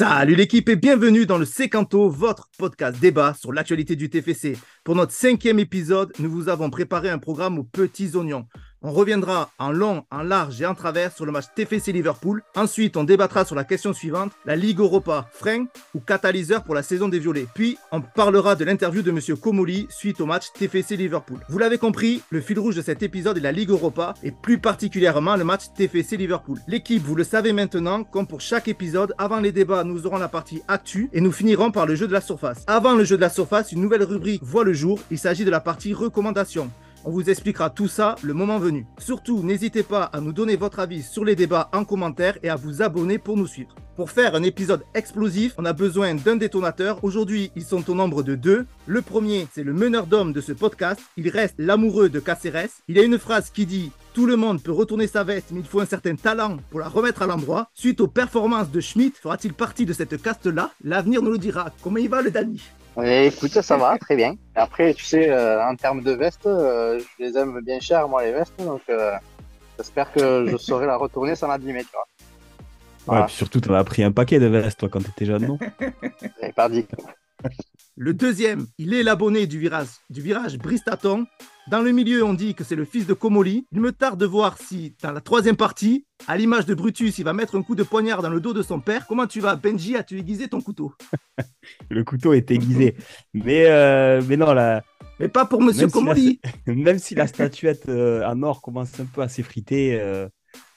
Salut l'équipe et bienvenue dans le Secanto, votre podcast débat sur l'actualité du TFC. Pour notre cinquième épisode, nous vous avons préparé un programme aux petits oignons. On reviendra en long, en large et en travers sur le match TFC Liverpool. Ensuite, on débattra sur la question suivante la Ligue Europa, frein ou catalyseur pour la saison des Violets? Puis, on parlera de l'interview de Monsieur Komoli suite au match TFC Liverpool. Vous l'avez compris, le fil rouge de cet épisode est la Ligue Europa et plus particulièrement le match TFC Liverpool. L'équipe, vous le savez maintenant, comme pour chaque épisode, avant les débats, nous aurons la partie actu et nous finirons par le jeu de la surface. Avant le jeu de la surface, une nouvelle rubrique voit le jour. Il s'agit de la partie recommandation. On vous expliquera tout ça le moment venu. Surtout, n'hésitez pas à nous donner votre avis sur les débats en commentaire et à vous abonner pour nous suivre. Pour faire un épisode explosif, on a besoin d'un détonateur. Aujourd'hui, ils sont au nombre de deux. Le premier, c'est le meneur d'hommes de ce podcast. Il reste l'amoureux de Caceres. Il a une phrase qui dit tout le monde peut retourner sa veste, mais il faut un certain talent pour la remettre à l'endroit. Suite aux performances de Schmidt, fera-t-il partie de cette caste-là? L'avenir nous le dira. Comment il va le Dani Ouais, écoute, ça va, très bien. Après, tu sais, euh, en termes de vestes, euh, je les aime bien cher, moi, les vestes. Donc, euh, j'espère que je saurai la retourner sans l'abîmer, tu vois. Ouais, puis surtout, t'en as pris un paquet de vestes, toi, quand t'étais jeune, non J'avais pas dit. Le deuxième, il est l'abonné du virage, du virage Bristaton. Dans le milieu, on dit que c'est le fils de Comoli. Il me tarde de voir si, dans la troisième partie, à l'image de Brutus, il va mettre un coup de poignard dans le dos de son père. Comment tu vas, Benji? As-tu aiguisé ton couteau? Le couteau est aiguisé. mais, euh, mais non, là. Mais pas pour Monsieur Même si la- Comoli. Même si la statuette euh, en or commence un peu à s'effriter, euh,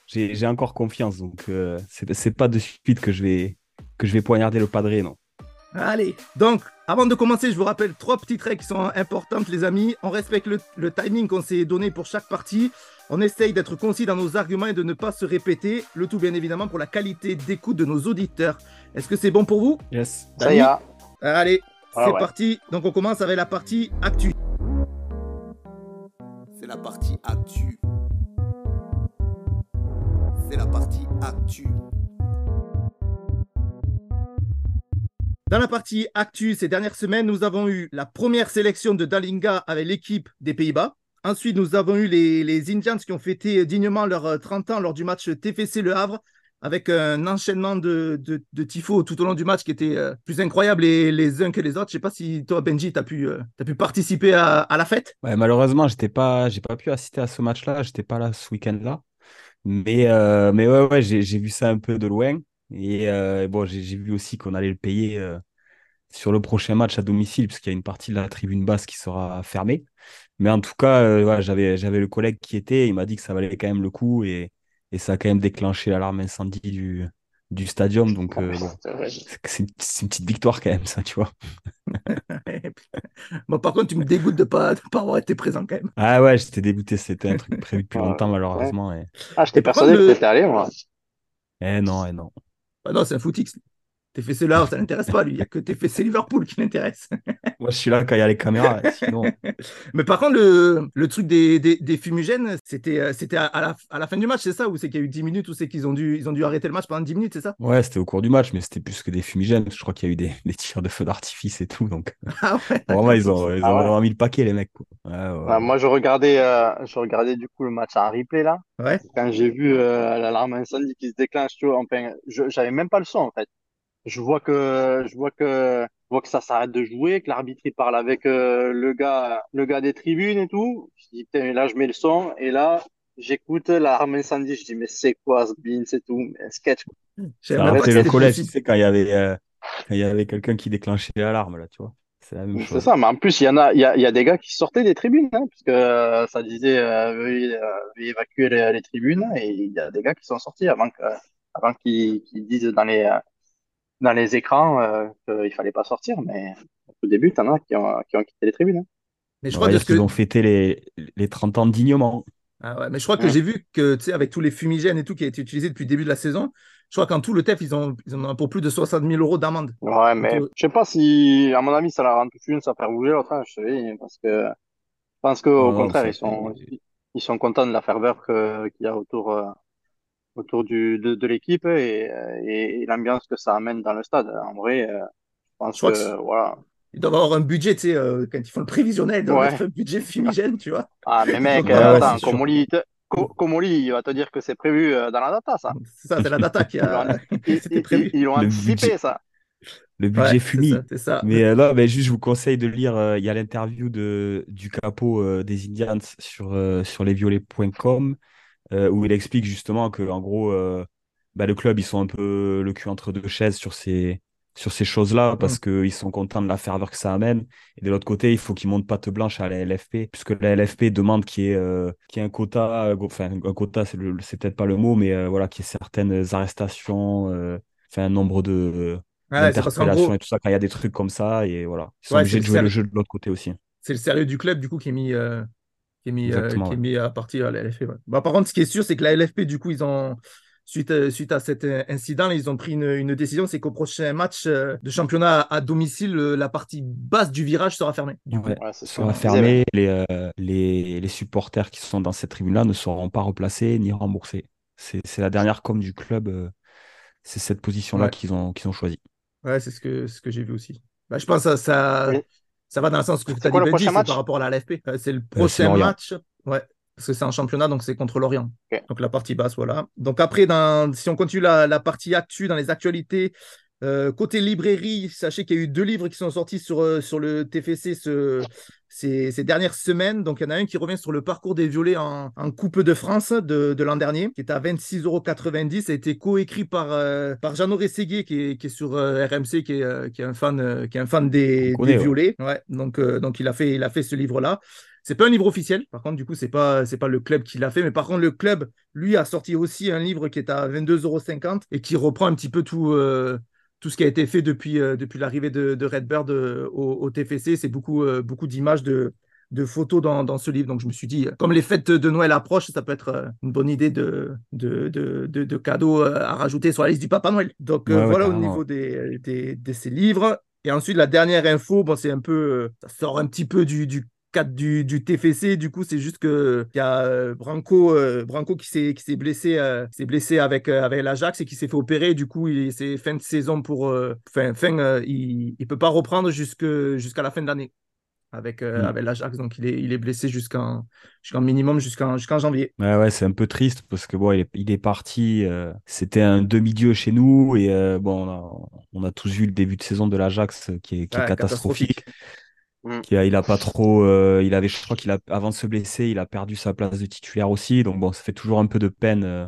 j'ai encore confiance. Donc, euh, c'est c'est pas de suite que je vais, que je vais poignarder le padré, non. Allez, donc, avant de commencer, je vous rappelle trois petites règles qui sont importantes, les amis. On respecte le, le timing qu'on s'est donné pour chaque partie. On essaye d'être concis dans nos arguments et de ne pas se répéter. Le tout, bien évidemment, pour la qualité d'écoute de nos auditeurs. Est-ce que c'est bon pour vous? Yes. Ça y est. Allez, Ouais, c'est ouais. parti. Donc, on commence avec la partie actu. C'est la partie actu. C'est la partie actu. Dans la partie actu, ces dernières semaines, nous avons eu la première sélection de Dalinga avec l'équipe des Pays-Bas. Ensuite, nous avons eu les, Indians qui ont fêté dignement leurs euh, 30 ans lors du match TFC Le Havre, avec un enchaînement de, de, tifos tout au long du match qui était euh, plus incroyable les, uns que les autres. Je sais pas si toi, Benji, tu as, pu, euh, pu participer à, la fête? Malheureusement, j'étais pas, j'ai pas pu assister à ce match-là. J'étais pas là ce week-end-là. Mais, euh, mais ouais, j'ai vu ça un peu de loin. Et euh, bon, j'ai vu aussi qu'on allait le payer euh, sur le prochain match à domicile, parce qu'il y a une partie de la tribune basse qui sera fermée. Mais en tout cas, euh, voilà, j'avais, j'avais le collègue qui était, il m'a dit que ça valait quand même le coup et, et ça a quand même déclenché l'alarme incendie du, du stadium. Donc, euh, bon, c'est une, petite victoire quand même, ça, tu vois. bon, par contre, tu me dégoûtes de ne pas, de pas avoir été présent quand même. Ah ouais, j'étais dégoûté, c'était un truc prévu depuis longtemps, malheureusement. Et... Ah, j'étais Et persuadé que le- t'étais allé, moi. Eh non, eh non. Ah non, c'est un footix. TFC Le Havre, ça l'intéresse pas, lui. Il n'y a que TFC Liverpool qui l'intéresse. Moi, je suis là quand il y a les caméras, sinon. Mais par contre, le, le truc des, des, des fumigènes, c'était euh, c'était à, à la, à la fin du match, c'est ça? Ou c'est qu'il y a eu 10 minutes Ou c'est qu'ils ont dû, ils ont dû arrêter le match pendant 10 minutes, c'est ça? Ouais, c'était au cours du match, mais c'était plus que des fumigènes. Je crois qu'il y a eu des, des tirs de feu d'artifice et tout. Donc, Ah ouais vraiment, ils ont, ils ont Ah ouais. vraiment mis le paquet, les mecs. quoi. Ouais, ouais. Ah, moi, je regardais, euh, je regardais du coup le match en replay, là. Ouais. Quand j'ai vu euh, l'alarme incendie qui se déclenche, tu vois, enfin, je, j'avais même pas le son, en fait. Je vois que, je vois que, je vois que ça s'arrête de jouer, que l'arbitre il parle avec euh, le gars, le gars des tribunes et tout. Je dis, putain, là, je mets le son et là, j'écoute l'alarme incendie. Je dis, mais c'est quoi ce bin, c'est tout, mais un sketch. pas après, que le collège, tu sais, quand il y avait, euh, quand il y avait quelqu'un qui déclenchait l'alarme, là, tu vois. C'est la même C'est chose. ça, mais en plus, il y en a, il y a, y a des gars qui sortaient des tribunes, hein, puisque euh, ça disait euh, veuillez, euh, veuillez évacuer les, les tribunes, et il y a des gars qui sont sortis avant que, avant qu'ils qu'ils disent dans les, euh, dans les écrans euh, qu'il fallait pas sortir, mais au début, t'en as qui ont, qui ont quitté les tribunes. hein. Mais je crois que, qu'ils ont fêté les, les 30 ans dignement. ah ouais, mais je crois que Ouais. j'ai vu que, tu sais, avec tous les fumigènes et tout qui a été utilisé depuis le début de la saison, je crois qu'en tout, le TEF, ils, ont, ils en ont pour plus de 60 000 euros d'amende. Ouais, mais je sais pas si, à mon avis, ça la rend toute une, ça fait bouger l'autre, hein, je sais, parce que je pense qu'au contraire, ils sont, ils sont contents de la ferveur qu'il y a autour, euh, autour du, de, de l'équipe et, euh, et, et l'ambiance que ça amène dans le stade. En vrai, euh, je pense Je crois que, voilà. Ils doivent avoir un budget, tu sais, euh, quand ils font le prévisionnel, ils doivent Ouais. avoir un budget fumigène, tu vois. Ah, mais mec, euh, ouais, attends, c'est sûr. Comoli, te- Co- Comoli, il va te dire que c'est prévu dans la data, ça. C'est ça, c'est la data qui a. ils- ils- ils l'ont anticipé, budget. ça. Le budget Ouais, c'est ça, ça. Mais euh, là, ben, juste, je vous conseille de lire. euh, Il y a l'interview de, du capot euh, des Indians sur, euh, sur lesviolets.com euh, où il explique justement que, en gros, euh, ben, le club, ils sont un peu le cul entre deux chaises sur ces, sur ces choses-là parce qu'ils sont contents de la ferveur que ça amène. Et de l'autre côté, il faut qu'ils montent patte blanche à la LFP puisque la LFP demande qu'il y ait, euh, qu'il y ait un quota. euh, Enfin, un quota, c'est le- c'est peut-être pas le mot, mais euh, voilà, qu'il y ait certaines arrestations, euh, enfin, un nombre de d'interpellations gros, et tout ça quand il y a des trucs comme ça et voilà ils sont Ouais, obligés de jouer le jeu de l'autre côté aussi c'est le sérieux du club du coup qui est mis, euh, qui est mis, euh, est mis à partir à la LFP. ouais. Bah, par contre, ce qui est sûr, c'est que la LFP, du coup, ils ont. Suite, euh, suite à cet euh, incident, ils ont pris une, une décision, c'est qu'au prochain match de championnat à, à domicile, la partie basse du virage sera fermée. Du coup. Ouais. Ouais, c'est ce sera qu'on disait, fermé les, euh, les les supporters qui sont dans cette tribune là ne seront pas replacés ni remboursés c'est c'est la dernière com du club euh, c'est cette position là Ouais. qu'ils ont qu'ils ont choisi Ouais, c'est ce que, ce que j'ai vu aussi. Bah, je pense que ça, ça, ça va dans le sens que C'est tu as quoi dit, Benji, par rapport à la LFP. Euh, c'est le c'est prochain match. Ouais, parce que c'est en championnat, donc c'est contre l'Orient. Donc la partie basse, voilà. Donc après, dans, si on continue la, la partie actu dans les actualités, euh, côté librairie, sachez qu'il y a eu deux livres qui sont sortis sur, euh, sur le TFC ce- ces, ces dernières semaines. Donc il y en a un qui revient sur le parcours des violets en, en Coupe de France de, de l'an dernier, qui est à 26,90€. Ça a été coécrit par, euh, par Jeannot Rességuier, qui est, qui est sur euh, RMC, qui est, qui est un fan, qui est un fan des, connaît, violets. Ouais, donc, donc il, a fait, il a fait ce livre-là. C'est pas un livre officiel, par contre, du coup, c'est pas, c'est pas le club qui l'a fait, mais par contre, le club, lui, a sorti aussi un livre qui est à 22,50€ et qui reprend un petit peu tout, euh, tout ce qui a été fait depuis, euh, depuis l'arrivée de, de Redbird euh, au, au TFC. C'est beaucoup, euh, beaucoup d'images, de, de photos dans, dans ce livre. Donc, je me suis dit, comme les fêtes de Noël approchent, ça peut être une bonne idée de, de, de, de, de cadeaux à rajouter sur la liste du Papa Noël. Donc, ouais, voilà au niveau des, des, de ces livres. Et ensuite, la dernière info, bon, c'est un peu, ça sort un petit peu du, du cadre du, du TFC. Du coup, c'est juste que il y a euh, Branco, euh, Branco qui s'est qui s'est blessé, euh, s'est blessé avec euh, avec l'Ajax et qui s'est fait opérer. Du coup, il c'est fin de saison pour, euh, fin, fin euh, il il peut pas reprendre jusque jusqu'à la fin de l'année avec euh, Mm. avec l'Ajax. Donc, il est il est blessé jusqu'en minimum jusqu'en jusqu'en janvier. Ouais, ouais, c'est un peu triste parce que bon, il est, il est parti. euh, c'était un demi-dieu chez nous et euh, bon, on a, on a tous vu le début de saison de l'Ajax euh, qui est, qui est Ouais, catastrophique. Mm. Qui a, il a pas trop, euh, il avait, je crois qu'il a, avant de se blesser, il a perdu sa place de titulaire aussi. Donc bon, ça fait toujours un peu de peine euh,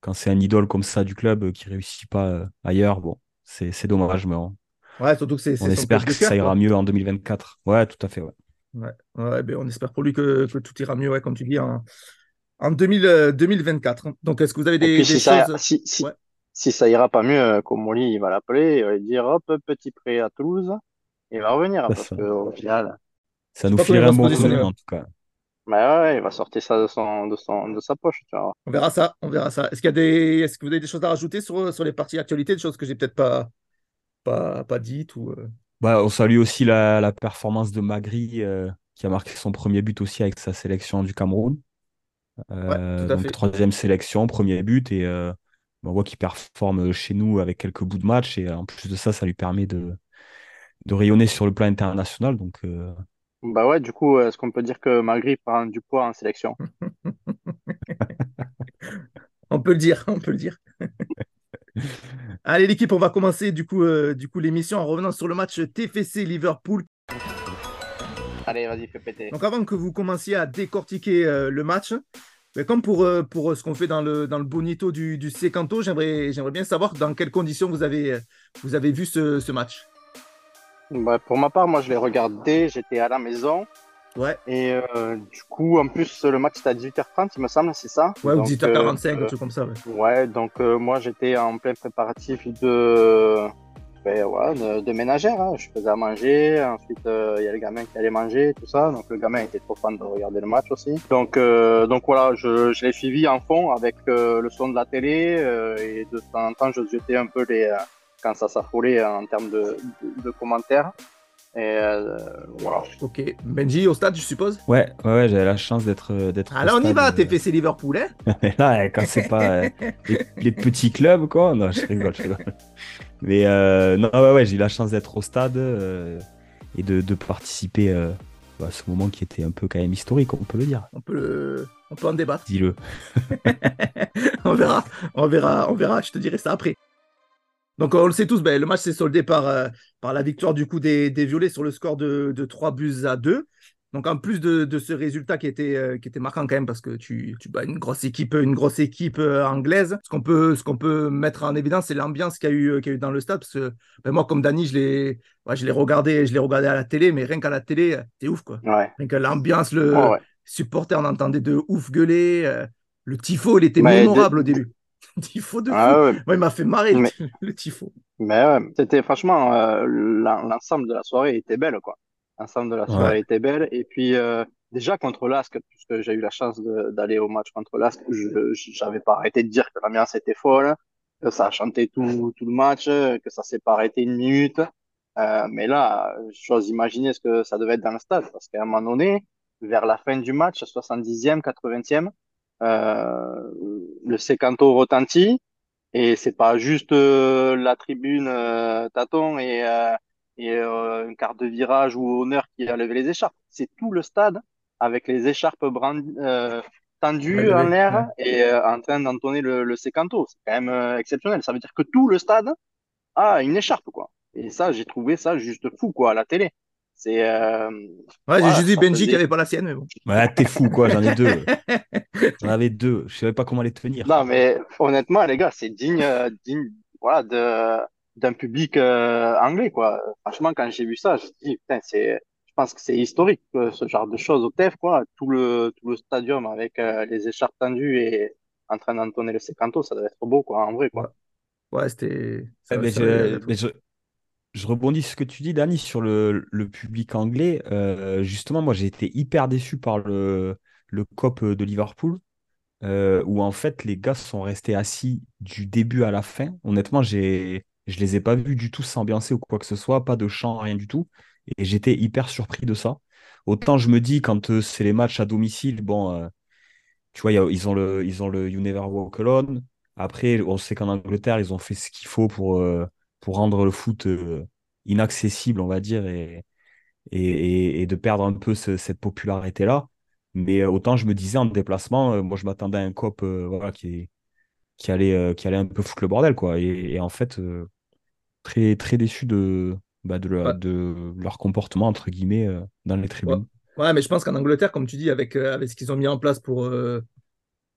quand c'est un idole comme ça du club euh, qui réussit pas euh, ailleurs. Bon, c'est, c'est dommage, mais on, Ouais, surtout que c'est c'est on espère que cœur, ça ira quoi. mieux en 2024. Ouais, tout à fait. Ouais. Ouais, ouais, ben on espère pour lui que, que tout ira mieux, ouais, comme tu dis, en, en 2000, euh, 2024. Donc, est-ce que vous avez des, puis, des si ça, choses si, si, Ouais. si ça ira pas mieux, Comoli, il va l'appeler, il va lui dire, hop, petit prêt à Toulouse. Il va revenir C'est parce ça. qu'au final, Ça nous va un bon en tout cas. bah ouais, il va sortir ça de, son, de, son, de sa poche, tu vois. On verra ça, on verra ça. Est-ce qu'il y a des, est-ce que vous avez des choses à rajouter sur, sur les parties actualités, des choses que j'ai peut-être pas, pas, pas dites ou euh, Bah, on salue aussi la, la performance de Magri euh, qui a marqué son premier but aussi avec sa sélection du Cameroun. Euh, donc fait. troisième sélection, premier but et euh, on voit qu'il performe chez nous avec quelques bouts de match et en plus de ça, ça lui permet de, de rayonner sur le plan international. Donc euh, Bah ouais, du coup, est-ce qu'on peut dire que Magri prend du poids en sélection? On peut le dire, on peut le dire. Allez, l'équipe, on va commencer du coup, euh, du coup l'émission en revenant sur le match TFC Liverpool. Allez, vas-y, fais péter. Donc, avant que vous commenciez à décortiquer euh, le match, ben, comme pour, euh, pour ce qu'on fait dans le, dans le bonito du, du Secanto, j'aimerais, j'aimerais bien savoir dans quelles conditions vous avez, vous avez vu ce, ce match. Bah, pour ma part, moi, je l'ai regardé, j'étais à la maison. Ouais, Et euh, du coup, en plus, le match c'était à 18h30, il me semble, c'est ça? ouais ou Donc, 18h45, euh, un truc comme ça. Ouais. Ouais, donc euh, moi j'étais en plein préparatif de, ben, voilà, de, de ménagère. hein. Je faisais à manger, ensuite euh, il y a le gamin qui allait manger, tout ça. Donc le gamin était trop fan de regarder le match aussi. Donc, euh, donc voilà, je, je l'ai suivi en fond avec euh, le son de la télé euh, et de temps en temps je jetais un peu les, euh, quand ça s'affolait en termes de, de, de commentaires. Et euh, voilà. Ok, Benji au stade, je suppose? ouais, ouais, ouais, j'avais la chance d'être d'être. au Alors on y va, euh, TFC Liverpool, hein? Mais là, quand c'est pas euh, les, les petits clubs, quoi. Non, je rigole, je rigole. Mais euh, non, ouais, ouais, j'ai eu la chance d'être au stade euh, et de, de participer euh, bah, ce moment qui était un peu quand même historique, on peut le dire. On peut, le- on peut en débattre. Dis-le. on verra, on verra, on verra. Je te dirai ça après. Donc on le sait tous, ben, le match s'est soldé par, euh, par la victoire du coup des, des Violets sur le score de, de 3 buts à 2. Donc en plus de, de ce résultat qui était, euh, qui était marquant quand même parce que tu, tu bats une grosse équipe, une grosse équipe euh, anglaise, ce qu'on peut, ce qu'on peut mettre en évidence, c'est l'ambiance qu'il y, a eu, qu'il y a eu dans le stade. Parce que ben, moi, comme Dani, je l'ai, ouais, je regardé, je l'ai regardé à la télé, mais rien qu'à la télé, c'est ouf quoi. Ouais. Rien que l'ambiance, le ouais. supporter, on entendait de ouf gueuler. le tifo, il était Mais mémorable de- au début. tifo de. Ah ouais. Moi, il m'a fait marrer le- Mais- le tifo. Mais ouais, c'était franchement, euh, l'en- l'ensemble de la soirée était belle, quoi. L'ensemble de la soirée Ouais. était belle. Et puis, euh, déjà contre l'Asc, puisque j'ai eu la chance d'aller au match contre l'Asc, je j'avais pas arrêté de dire que l'ambiance était folle, que ça a chanté tout, tout le match, que ça s'est pas arrêté une minute. Euh, mais là, j'ose imaginer ce que ça devait être dans le stade, parce qu'à un moment donné, vers la fin du match, 70e, 80e, euh, le sécanto retentit. Et c'est pas juste euh, la tribune euh, tâton et, euh, et euh, un quart de virage ou honneur qui a levé les écharpes. C'est tout le stade avec les écharpes brandi- euh, tendues Ouais, en l'air et euh, en train d'entonner le, le sécanto. C'est quand même euh, exceptionnel. Ça veut dire que tout le stade a une écharpe, quoi. Et ça, j'ai trouvé ça juste fou, quoi, à la télé. C'est euh, Ouais, Voilà, j'ai juste dit Benji qui avait pas la sienne, mais bon. Ouais, t'es fou, quoi. J'en ai deux. J'en avais deux. Je savais pas comment les tenir. Non, mais honnêtement, les gars, c'est digne, euh, digne, voilà, de, d'un public euh, anglais, quoi. Franchement, quand j'ai vu ça, je me dis, putain, c'est, je pense que c'est historique, ce genre de choses au TEF, quoi. Tout le, tout le stadium avec euh, les écharpes tendues et en train d'entonner le sécanto, ça doit être beau, quoi, en vrai, quoi. Ouais, c'était. je, mais je, je rebondis sur ce que tu dis, Dani, sur le, le public anglais. Euh, justement, moi, j'ai été hyper déçu par le, le COP de Liverpool, euh, où en fait, les gars sont restés assis du début à la fin. Honnêtement, j'ai, je les ai pas vus du tout s'ambiancer ou quoi que ce soit, pas de chant, rien du tout. Et j'étais hyper surpris de ça. Autant je me dis, quand euh, c'est les matchs à domicile, bon, tu vois, ils ont le, ils ont le Walk Alone. Après, on sait qu'en Angleterre, ils ont fait ce qu'il faut pour, pour rendre le foot euh, inaccessible, on va dire, et, et, de perdre un peu ce- cette popularité-là. Mais euh, autant je me disais en déplacement, euh, moi je m'attendais à un cop euh, voilà, qui, qui, allait, euh, qui allait un peu foutre le bordel. Quoi. Et, et en fait, euh, très, très déçu de, bah, de, leur, Ouais. de leur comportement, entre guillemets, dans les tribunes. Ouais, mais je pense qu'en Angleterre, comme tu dis, avec, avec ce qu'ils ont mis en place pour,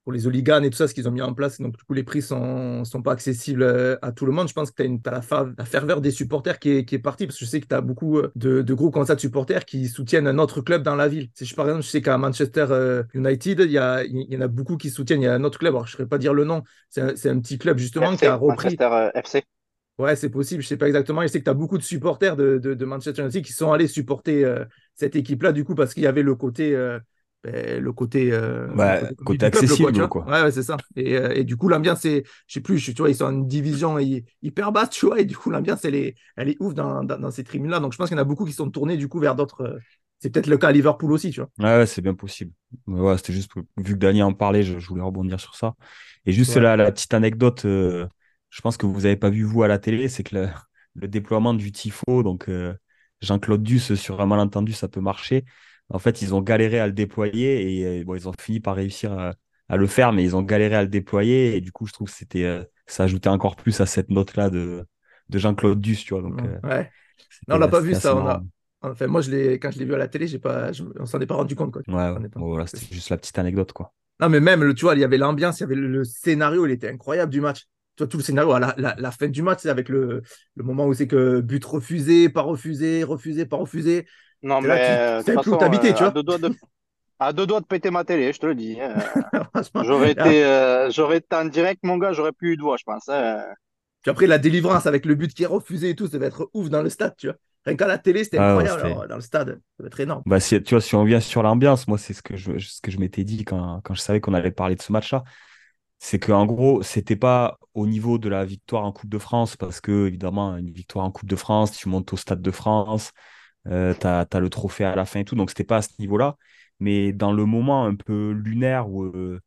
pour les hooligans et tout ça, ce qu'ils ont mis en place, donc du coup, les prix sont, sont pas accessibles euh, à tout le monde. Je pense que tu as, la, fa- la ferveur des supporters qui est, qui est partie, parce que je sais que tu as beaucoup euh, de, de groupes comme ça de supporters qui soutiennent un autre club dans la ville. Si je, par exemple, je sais qu'à Manchester euh, United, il y, a, il y en a beaucoup qui soutiennent. Il y a un autre club, alors je ne saurais pas dire le nom, c'est un, un petit club justement qui a repris. Manchester FC. Ouais, c'est possible, je sais pas exactement. Je sais que tu as beaucoup de supporters de, de, de Manchester United qui sont allés supporter euh, cette équipe-là, du coup, parce qu'il y avait le côté. euh, le côté, euh, Ouais, le côté du peuple, accessible, quoi. Ouais, ouais, c'est ça. Et, euh, et du coup, l'ambiance, c'est, je sais plus, je- tu vois, ils sont en division hy- hyper basse, tu vois, et du coup, l'ambiance, elle est, elle est ouf dans, dans, dans ces tribunes-là. Donc, je pense qu'il y en a beaucoup qui sont tournés, du coup, vers d'autres. euh, C'est peut-être le cas à Liverpool aussi, tu vois. Ouais, ouais, c'est bien possible. Ouais, c'était juste, pour- vu que Dani en parlait, je, je voulais rebondir sur ça. Et juste la, la petite anecdote, euh, je pense que vous n'avez pas vu vous à la télé, c'est que le, le déploiement du tifo, donc euh, Jean-Claude Duss, sur un malentendu, ça peut marcher. En fait, ils ont galéré à le déployer et euh, bon, ils ont fini par réussir à, à le faire, mais ils ont galéré à le déployer. Et du coup, je trouve que c'était, euh, ça ajoutait encore plus à cette note-là de, de Jean-Claude Duss, tu vois. Donc, euh, ouais. Non, on l'a pas vu, ça, on a-. Enfin, moi, je l'ai, quand je l'ai vu à la télé, j'ai pas, je- on s'en est pas rendu compte, quoi. Ouais, ouais. On est pas- Bon, voilà, c'était juste la petite anecdote, quoi. Non, mais même, le- tu vois, il y avait l'ambiance, il y avait le, le scénario, il était incroyable du match. Tu vois, tout le scénario, à la, la- la fin du match, c'est avec le, le moment où c'est que but refusé, pas refusé, refusé, pas refusé. Non, T'es là, mais tu- euh, plus où t'habitais, euh, tu vois. à deux doigts de, à deux doigts de péter ma télé, je te le dis. hein. J'aurais été, euh, j'aurais été en direct, mon gars, j'aurais plus eu de voix, je pense. hein. Puis après, la délivrance avec le but qui est refusé et tout, ça va être ouf dans le stade, tu vois. Rien qu'à la télé, c'était Ah ouais, incroyable. alors, dans le stade, ça va être énorme. Bah, si, tu vois, si on vient sur l'ambiance, moi, c'est ce que je, ce que je m'étais dit quand, quand je savais qu'on allait parler de ce match-là. C'est qu'en gros, c'était pas au niveau de la victoire en Coupe de France, parce que, évidemment, une victoire en Coupe de France, tu montes au Stade de France, euh, tu as, le trophée à la fin et tout, donc c'était pas à ce niveau-là. Mais dans le moment un peu lunaire où, euh,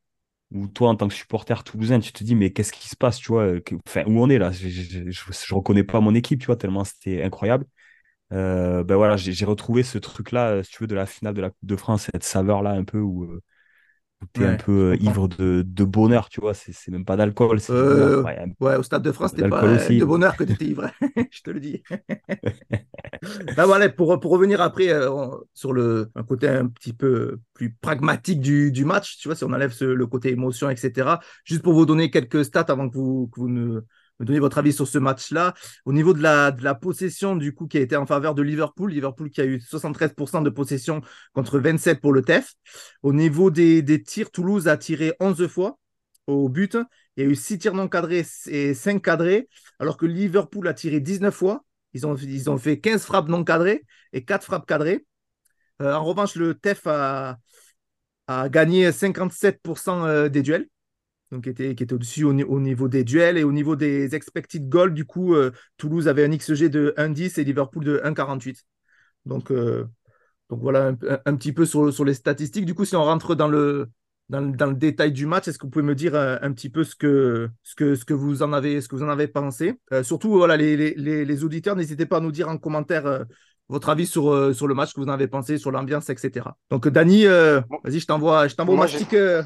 où toi, en tant que supporter toulousain, tu te dis, mais qu'est-ce qui se passe, tu vois, euh, que- enfin, où on est là? Je, je, je, je reconnais pas mon équipe, tu vois, tellement c'était incroyable. ben voilà, j'ai retrouvé ce truc-là, si tu veux, de la finale de la Coupe de France, cette saveur-là un peu où, tu es un peu ivre de, de, bonheur, tu vois. C'est même pas d'alcool. Euh, ouais, au Stade de France, c'était pas aussi. de bonheur que tu étais ivre, je te le dis. bah, voilà, pour, pour revenir après euh, sur le un côté un petit peu plus pragmatique du, du match, tu vois, si on enlève le côté émotion, etc. Juste pour vous donner quelques stats avant que vous, que vous ne me donner votre avis sur ce match-là. Au niveau de la, possession, du coup, qui a été en faveur de Liverpool, Liverpool qui a eu 73% de possession contre 27 pour le TEF. Au niveau des, tirs, Toulouse a tiré 11 fois au but. Il y a eu 6 tirs non cadrés et 5 cadrés, alors que Liverpool a tiré 19 fois. Ils ont, fait 15 frappes non cadrées et 4 frappes cadrées. Euh, en revanche, le TEF a, a gagné 57% euh, des duels donc qui était, qui était au-dessus au, niveau des duels et au niveau des expected goals. Du coup, euh, Toulouse avait un XG de 1,10 et Liverpool de 1,48. Donc, euh, donc voilà un, petit peu sur, sur, les statistiques. Du coup, si on rentre dans le, dans, le détail du match, est-ce que vous pouvez me dire euh, un, petit peu ce que, ce, que, ce, que vous en avez, ce que vous en avez pensé? Surtout, voilà, les, les, les auditeurs, n'hésitez pas à nous dire en commentaire votre avis sur, sur le match, ce que vous en avez pensé, sur l'ambiance, etc. Donc, Dani, vas-y, je t'envoie, je t'envoie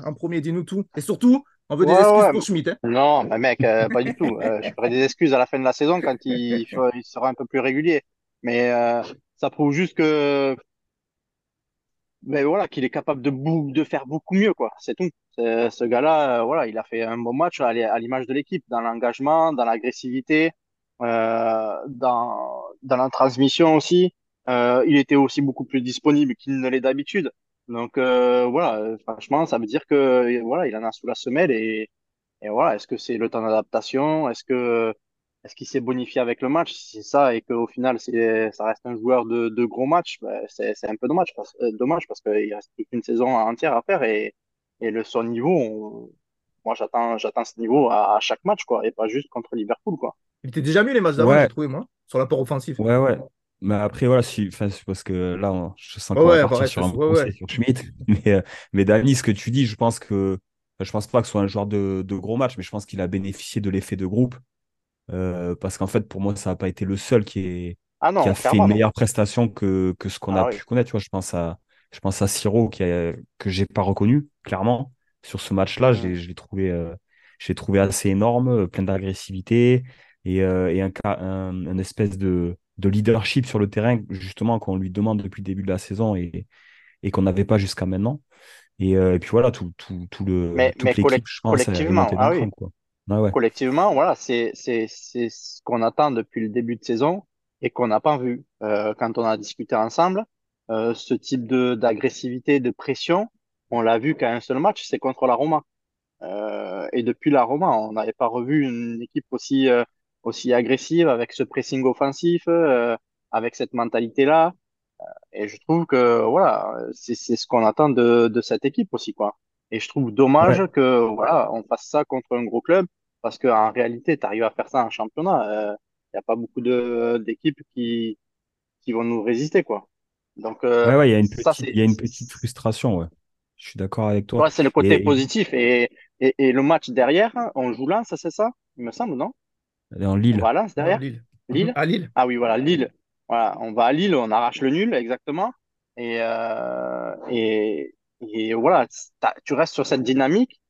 en premier, dis-nous tout. Et surtout, on veut des excuses pour Schmitt. Hein non, mais mec, euh, pas du tout. Euh, je ferai des excuses à la fin de la saison quand il, il sera un peu plus régulier. Mais euh, ça prouve juste que, mais voilà, qu'il est capable de, de faire beaucoup mieux, quoi. C'est tout. Ce gars-là, voilà, il a fait un bon match à l'image de l'équipe, dans l'engagement, dans l'agressivité, dans, dans la transmission aussi. il était aussi beaucoup plus disponible qu'il ne l'est d'habitude. Donc euh, voilà, euh, franchement, ça veut dire que euh, voilà, il en a sous la semelle et, et voilà, est-ce que c'est le temps d'adaptation? Est-ce que est-ce qu'il s'est bonifié avec le match? Si c'est ça et qu'au final c'est ça reste un joueur de, de gros match, ben, c'est c'est un peu dommage parce, dommage parce qu'il reste une saison entière à faire et et le son niveau, moi j'attends j'attends ce niveau à, à, chaque match quoi et pas juste contre Liverpool quoi. Il était déjà mieux les matchs d'avant, j'ai trouvé moi, sur l'apport offensif. Ouais ouais. Mais après, voilà, si, parce que là, je sens qu'on va partir sur un ouais, sur Schmidt. Mais, euh, mais Dani, ce que tu dis, je pense que je pense pas que ce soit un joueur de, de gros match, mais je pense qu'il a bénéficié de l'effet de groupe. Euh, parce qu'en fait, pour moi, ça n'a pas été le seul qui, est, ah qui a fait une meilleure prestation que, que ce qu'on ah a pu connaître. Tu vois, je pense à, je pense à Siro qui a, que j'ai pas reconnu, clairement. Sur ce match-là, je l'ai trouvé, euh, j'ai trouvé assez énorme, plein d'agressivité et, et un, un, un espèce de, de leadership sur le terrain, justement, qu'on lui demande depuis le début de la saison et, et qu'on n'avait pas jusqu'à maintenant. Et, euh, et, puis voilà, tout, tout, tout le, mais, toute l'équipe, je pense, collectivement, ah oui. quoi. ouais. collectivement, voilà, c'est ce qu'on attend depuis le début de saison et qu'on n'a pas vu euh, quand on a discuté ensemble. Euh, ce type de d'agressivité, de pression, on l'a vu qu'à un seul match, c'est contre la Roma. Et depuis la Roma, on n'avait pas revu une équipe aussi aussi agressive, avec ce pressing offensif, euh, avec cette mentalité-là. Euh, et je trouve que voilà, c'est ce qu'on attend de, de cette équipe aussi, quoi. Et je trouve dommage que voilà, on fasse ça contre un gros club, parce qu'en réalité, tu arrives à faire ça en championnat. Il euh, n'y a pas beaucoup d'équipes qui, qui vont nous résister, quoi. Donc, euh, ouais, il y a une petite, il y a une petite frustration, ouais. Je suis d'accord avec toi. Ouais, c'est le côté positif. Et, et, et, le match derrière, on joue là, ça c'est ça, il me semble, non? Elle est en Lille. Voilà, c'est derrière. Lille. Lille. À Lille. Ah oui, voilà, Lille. Voilà, on va à Lille, on arrache le nul, exactement. Et, euh, et, et voilà, tu restes sur cette dynamique,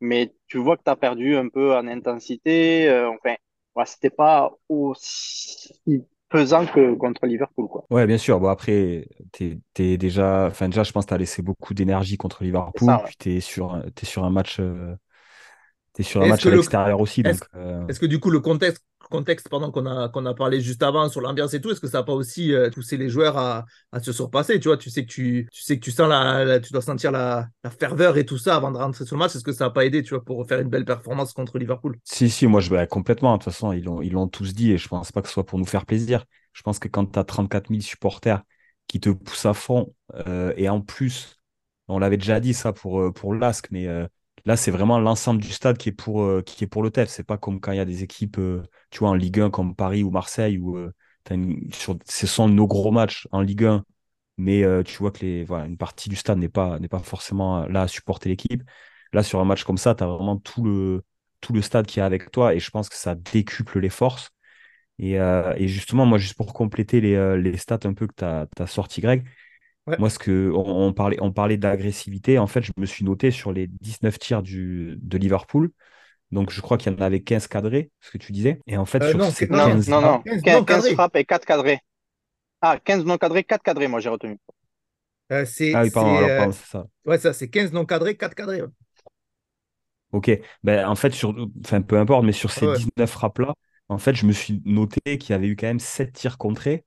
mais tu vois que tu as perdu un peu en intensité. Euh, enfin, voilà, c'était pas aussi pesant que contre Liverpool. Quoi. Ouais, bien sûr. Bon, après, tu es, déjà, enfin, déjà, je pense que tu as laissé beaucoup d'énergie contre Liverpool. Puis tu es, sur, es sur un match. Euh, tu sur un match à l'extérieur aussi. Euh, est-ce que du coup, le contexte, contexte pendant qu'on a, qu'on a parlé juste avant sur l'ambiance et tout, est-ce que ça n'a pas aussi euh, poussé les joueurs à, à, se surpasser Tu vois, tu sais que tu, tu, sais que tu sens la, tu dois sentir la, la, ferveur et tout ça avant de rentrer sur le match. Est-ce que ça n'a pas aidé, tu vois, pour faire une belle performance contre Liverpool? Si, si, moi, je vais complètement. De toute façon, ils l'ont, ils l'ont tous dit et je pense pas que ce soit pour nous faire plaisir. Je pense que quand tu as 34 000 supporters qui te poussent à fond euh, et en plus, on l'avait déjà dit ça pour, pour l'ASC, mais Là, c'est vraiment l'ensemble du stade qui est pour, euh, qui est pour le TEF. C'est pas comme quand il y a des équipes, euh, tu en Ligue 1 comme Paris ou Marseille, où euh, ce sont nos gros matchs en Ligue 1, mais tu vois que les, voilà, une partie du stade n'est pas, n'est pas forcément là à supporter l'équipe. Là, sur un match comme ça, tu as vraiment tout le, tout le stade qui est avec toi et je pense que ça décuple les forces. Et, justement, moi, juste pour compléter les, stats un peu que tu as, sorti, Greg, Ouais. moi, ce que, on, on parlait, on parlait d'agressivité. En fait, je me suis noté sur les 19 tirs du, de Liverpool. Donc, je crois qu'il y en avait 15 cadrés, ce que tu disais. Et en fait, Euh, sur non, ces non, Non, 15 non, non. 15 non 15, 15 cadrés. frappes et 4 cadrés. Ah, 15 non cadrés, 4 cadrés, moi j'ai retenu. Euh, c'est, Ah oui, pardon, c'est, alors, euh, pardon, c'est ça. ouais, ça, c'est 15 non cadrés, 4 cadrés. ouais. Ok, ben, en fait, sur, enfin, peu importe, mais sur ces Ouais. 19 frappes-là, en fait, je me suis noté qu'il y avait eu quand même 7 tirs contrés.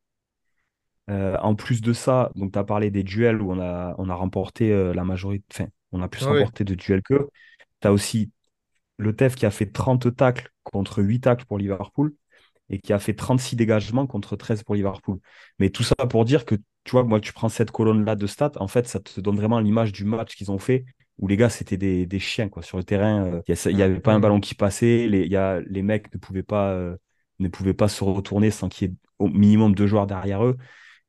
Euh, en plus de ça, donc tu as parlé des duels où on a, on a remporté euh, la majorité, enfin, on a plus Ouais. remporté de duels qu'eux. Tu as aussi le TEF qui a fait 30 tacles contre 8 tacles pour Liverpool et qui a fait 36 dégagements contre 13 pour Liverpool. Mais tout ça pour dire que, tu vois, moi, tu prends cette colonne-là de stats, en fait, ça te donne vraiment l'image du match qu'ils ont fait, où les gars, c'était des, des chiens, quoi. Sur le terrain, euh, il n'y avait pas un ballon qui passait, les, y a, les mecs ne pouvaient pas, ne pouvaient pas se retourner sans qu'il y ait au minimum deux joueurs derrière eux.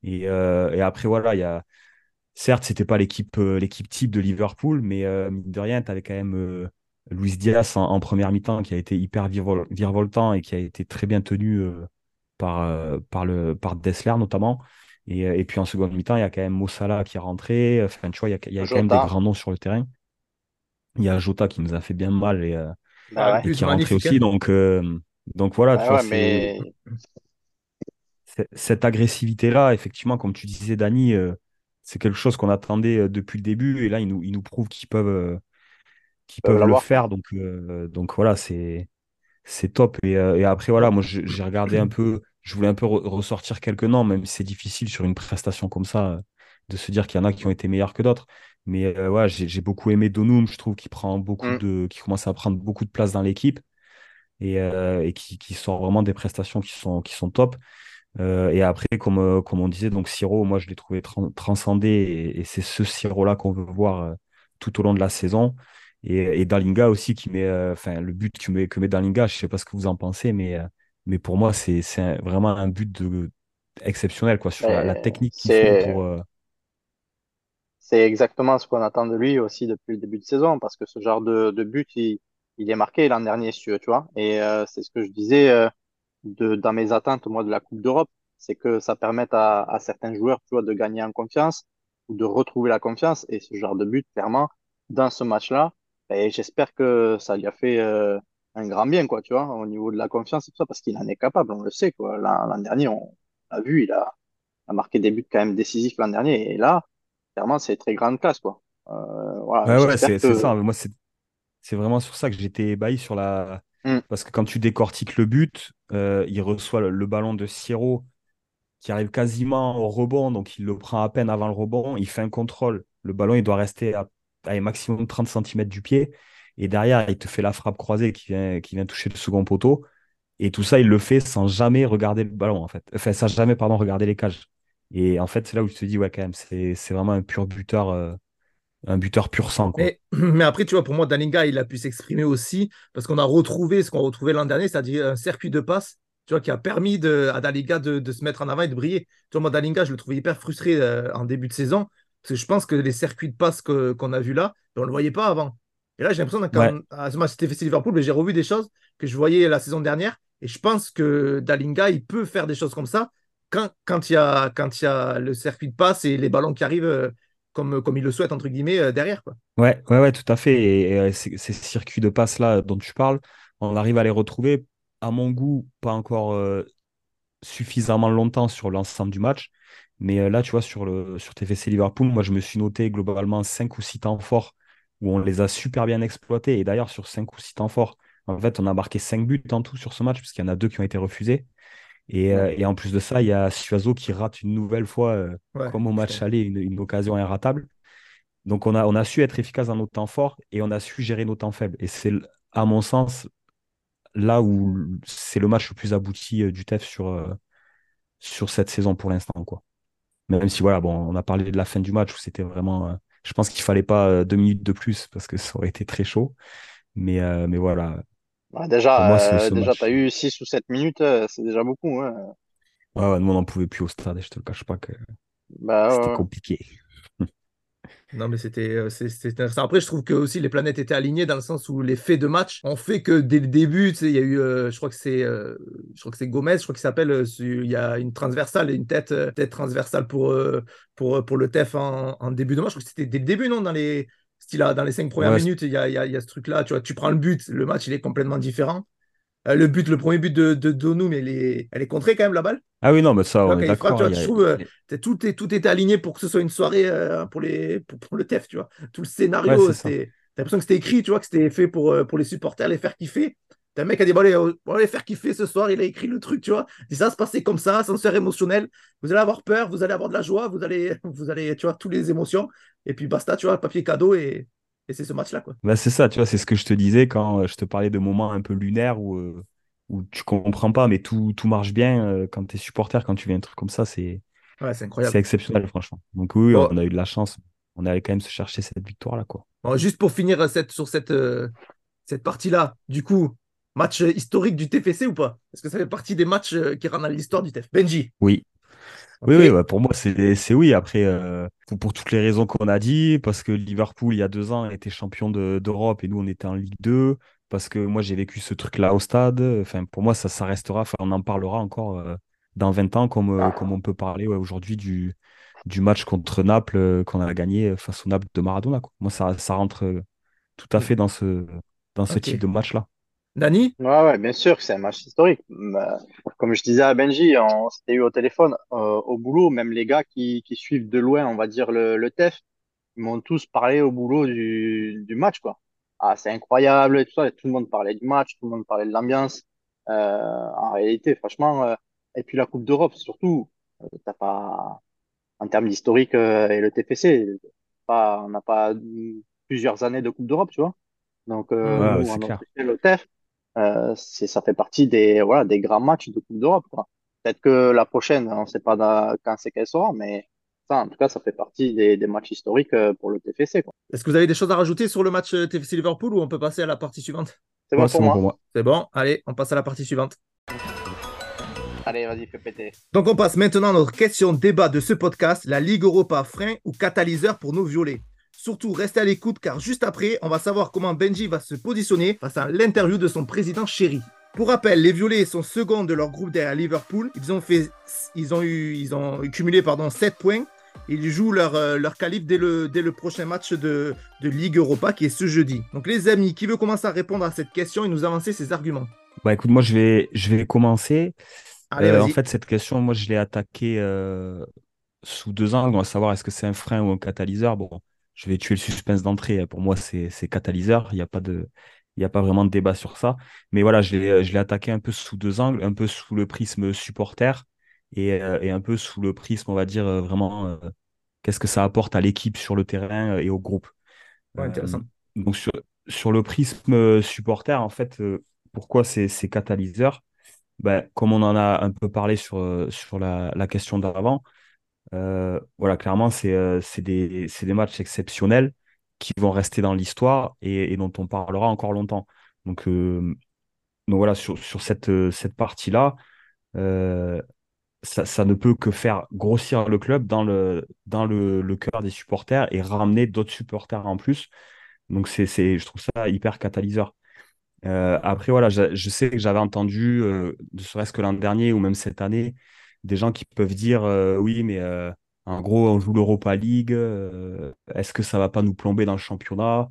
Et, euh, et après, voilà, il y a... Certes, c'était pas l'équipe euh, l'équipe type de Liverpool, mais euh, mine de rien, tu avais quand même euh, Luis Diaz en, en première mi-temps qui a été hyper virevol- virevoltant et qui a été très bien tenu euh, par, euh, par, le, par Dessler notamment. Et, et puis en seconde mi-temps, il y a quand même Mo Salah qui est rentré. Enfin, tu vois, il y a, il y a quand même des Jota. grands noms sur le terrain. Il y a Jota qui nous a fait bien mal et, euh, Bah Ah, ouais. et but qui est rentré magnifique, aussi. hein. Donc, euh, donc voilà, tu Bah vois, ouais, mais c'est- cette agressivité-là, effectivement, comme tu disais, Dani, euh, c'est quelque chose qu'on attendait euh, depuis le début. Et là, ils nous, ils nous prouvent qu'ils peuvent, euh, qu'ils ils peuvent le faire. Donc, euh, donc voilà, c'est, c'est top. Et, et après, voilà, moi, j'ai regardé un peu, je voulais un peu re- ressortir quelques noms, même si c'est difficile sur une prestation comme ça, de se dire qu'il y en a qui ont été meilleurs que d'autres. Mais ouais, j'ai beaucoup aimé Donum. Je trouve qu'il prend beaucoup Mm. de, qui commence à prendre beaucoup de place dans l'équipe et, euh, et qui, qui sort vraiment des prestations qui sont, qui sont top. Euh, et après, comme, euh, comme on disait, donc Siro, moi je l'ai trouvé tran- transcendé et, et c'est ce Siro-là qu'on veut voir euh, tout au long de la saison. Et, et Dalinga aussi qui met, euh, enfin le but que met, que met Dalinga, je sais pas ce que vous en pensez, mais, mais pour moi c'est vraiment un but de, exceptionnel quoi, sur la, technique qu'il fait c'est pour. c'est exactement ce qu'on attend de lui aussi depuis le début de saison, parce que ce genre de, de but, il, il est marqué l'an dernier, si tu veux, tu vois. Et c'est ce que je disais de, dans mes attentes, moi, de la Coupe d'Europe, c'est que ça permette à, à certains joueurs, tu vois, de gagner en confiance ou de retrouver la confiance. Et ce genre de but, clairement, dans ce match-là, et j'espère que ça lui a fait euh, un grand bien, quoi, tu vois, au niveau de la confiance et tout ça, parce qu'il en est capable, on le sait, quoi. L'an dernier, on l'a vu, il a, a marqué des buts quand même décisifs l'an dernier. Et là, clairement, c'est très grande classe, quoi. Euh, voilà, Ouais, ouais, c'est que. ça. Moi, c'est c'est vraiment sur ça que j'étais ébahi sur la. Hmm. Parce que quand tu décortiques le but, euh, il reçoit le, ballon de Siro qui arrive quasiment au rebond, donc il le prend à peine avant le rebond, il fait un contrôle, le ballon il doit rester à, à maximum 30 cm du pied, et derrière il te fait la frappe croisée qui vient, qui toucher le second poteau, et tout ça il le fait sans jamais regarder le ballon en fait, enfin sans jamais pardon regarder les cages. Et en fait c'est là où tu te dis ouais quand même c'est c'est vraiment un pur buteur, euh, un buteur pur sang quoi. Mais, mais après, tu vois, pour moi, Dalinga, il a pu s'exprimer aussi parce qu'on a retrouvé ce qu'on retrouvait l'an dernier, c'est-à-dire un circuit de passe, tu vois, qui a permis de, à Dalinga de, de se mettre en avant et de briller. Tu vois, moi, Dalinga, je le trouvais hyper frustré euh, en début de saison parce que je pense que les circuits de passe que- qu'on a vus là, on ne le voyait pas avant. Et là, j'ai l'impression que Ouais. ce match TFC Liverpool, mais j'ai revu des choses que je voyais la saison dernière et je pense que Dalinga, il peut faire des choses comme ça quand, quand il y a, quand il y a le circuit de passe et les ballons qui arrivent euh, comme, comme il le souhaite, entre guillemets, euh, derrière. Quoi. Ouais, ouais, ouais, tout à fait. Et, euh, ces, circuits de passe-là dont tu parles, on arrive à les retrouver, à mon goût, pas encore euh, suffisamment longtemps sur l'ensemble du match. Mais là, tu vois, sur, le, sur TFC Liverpool, moi, je me suis noté globalement 5 ou 6 temps forts où on les a super bien exploités. Et d'ailleurs, sur 5 ou 6 temps forts, en fait, on a marqué 5 buts en tout sur ce match, puisqu'il y en a deux qui ont été refusés. Et, euh, et en plus de ça, il y a Suazo qui rate une nouvelle fois, euh, Ouais, comme au match aller, une, une occasion irratable. Donc, on a, on a su être efficace dans nos temps forts et on a su gérer nos temps faibles. Et c'est, à mon sens, là où c'est le match le plus abouti euh, du TEF sur, sur cette saison pour l'instant, quoi. Même si, voilà, bon, on a parlé de la fin du match où c'était vraiment. je pense qu'il fallait pas deux minutes de plus parce que ça aurait été très chaud. Mais, euh, mais voilà, Bah, déjà, moi, ce, euh, ce déjà, tu as eu 6 ou 7 minutes, euh, c'est déjà beaucoup. Hein. ouais, ouais, nous, on n'en pouvait plus au stade et je te le cache pas que Bah, c'était ouais, compliqué. Non, mais c'était euh, intéressant. Après, je trouve que aussi les planètes étaient alignées dans le sens où les faits de match ont fait que dès le début, tu sais, il y a eu, euh, je crois que c'est, euh, je crois que c'est Gomez, je crois qu'il s'appelle. euh, Il y a une transversale et une tête, euh, tête transversale pour euh, pour pour le TEF en, en début de match. Je crois que c'était dès le début, non, dans les style, dans les cinq premières Ouais, minutes, il y y a, il y a ce truc-là. Tu vois, tu prends le but, le match il est complètement différent. Euh, le but, le premier but de, de Donou, mais elle est, elle est contrée quand même la balle. Ah oui, non, mais ça, on est d'accord. tu vois, a- euh, Tout, est, tout était aligné pour que ce soit une soirée euh, pour, les, pour, pour le TEF, tu vois. Tout le Ouais, scénario, c'est t'as l'impression que c'était écrit, tu vois, que c'était fait pour, pour les supporters, les faire kiffer. Un mec a dit, bon, allez, on va les faire kiffer ce soir, il a écrit le truc, tu vois. Si ça se passait comme ça, ascenseur émotionnel, vous allez avoir peur, vous allez avoir de la joie, vous allez, vous allez tu vois, toutes les émotions. Et puis basta, tu vois, papier cadeau et, et c'est ce match-là, quoi. Bah, c'est ça, tu vois, c'est ce que je te disais quand euh, je te parlais de moments un peu lunaires où, euh, où tu comprends pas, mais tout, tout marche bien euh, quand tu es supporter, quand tu vis un truc comme ça, c'est Ouais, c'est c'est incroyable. exceptionnel, franchement. Donc oui, Bon, on a eu de la chance. On allait quand même se chercher cette victoire-là, quoi. bon, juste pour finir cette, sur cette, euh, cette partie-là, du coup, match historique du TFC ou pas? Est-ce que ça fait partie des matchs euh, qui rentrent dans l'histoire du TF? Benji, Oui, oui, oui, bah, pour moi, c'est oui. Après, euh, pour, pour toutes les raisons qu'on a dit, parce que Liverpool, il y a deux ans, était champion de- d'Europe et nous, on était en Ligue 2, parce que moi, j'ai vécu ce truc-là au stade. Enfin, pour moi, ça, ça restera, enfin, on en parlera encore euh, dans 20 ans, comme, comme on peut parler ouais, aujourd'hui du, du match contre Naples qu'on a gagné face au Naples de Maradona, quoi. Moi, ça, ça rentre tout à fait dans ce, dans ce type de match-là. Dani? Ouais, ouais, bien sûr que c'est un match historique. Mais, comme je disais à Benji, on s'était eu au téléphone, euh, au boulot, même les gars qui, qui suivent de loin, on va dire, le, le TEF, ils m'ont tous parlé au boulot du, du match, quoi. Ah, c'est incroyable et tout ça. Et tout le monde parlait du match, tout le monde parlait de l'ambiance. Euh, en réalité, franchement, euh, et puis la Coupe d'Europe, surtout, euh, t'as pas, en termes d'historique euh, et le TFC, pas, on n'a pas plusieurs années de Coupe d'Europe, tu vois. Donc, euh. Ouais, nous, notre échelle, au TEF, euh, c'est, ça fait partie des, voilà, des grands matchs de Coupe d'Europe. Peut-être que la prochaine, on ne sait pas dans- quand c'est qu'elle sera, mais ça, en tout cas, ça fait partie des, des matchs historiques euh, pour le TFC. Est-ce que vous avez des choses à rajouter sur le match euh, TFC Liverpool ou on peut passer à la partie suivante? C'est bon pour moi. C'est bon, allez, on passe à la partie suivante. Allez, vas-y, fais péter. Donc on passe maintenant à notre question débat de ce podcast, la Ligue Europa, frein ou catalyseur pour nos violets? Surtout, restez à l'écoute car juste après, on va savoir comment Benji va se positionner face à l'interview de son président chéri. Pour rappel, les Violets sont seconds de leur groupe derrière Liverpool. Ils ont, fait, ils ont, eu, ils ont cumulé pardon, 7 points. Ils jouent leur, euh, leur qualif dès le, dès le prochain match de, de Ligue Europa qui est ce jeudi. Donc les amis, qui veut commencer à répondre à cette question et nous avancer ses arguments? Bah écoute, moi, je vais, je vais commencer. Allez, Euh, en fait, cette question, moi, je l'ai attaquée euh, sous deux angles, à savoir est-ce que c'est un frein ou un catalyseur? Bon, je vais tuer le suspense d'entrée. Pour moi, c'est catalyseur. Il n'y a pas de, il y a pas vraiment de débat sur ça. Mais voilà, je l'ai, je l'ai attaqué un peu sous deux angles, un peu sous le prisme supporter et, euh, et un peu sous le prisme, on va dire, euh, vraiment, euh, qu'est-ce que ça apporte à l'équipe sur le terrain euh, et au groupe. Ouais, Euh, intéressant. donc sur, sur le prisme euh, supporter, en fait, euh, pourquoi c'est catalyseur? Ben, comme on en a un peu parlé sur, euh, sur la, la question d'avant, euh, voilà, clairement, c'est euh, c'est des, des matchs exceptionnels qui vont rester dans l'histoire et, dont on parlera encore longtemps. Donc, euh, donc voilà, sur, sur cette, euh, cette partie-là, euh, ça, ça ne peut que faire grossir le club dans le, dans le, cœur des supporters et ramener d'autres supporters en plus. Donc, c'est, je trouve ça hyper catalyseur. Euh, après, voilà, je, sais que j'avais entendu, euh, ne serait-ce que l'an dernier ou même cette année, des gens qui peuvent dire euh, oui, mais euh, en gros, on joue l'Europa League, euh, est-ce que ça va pas nous plomber dans le championnat?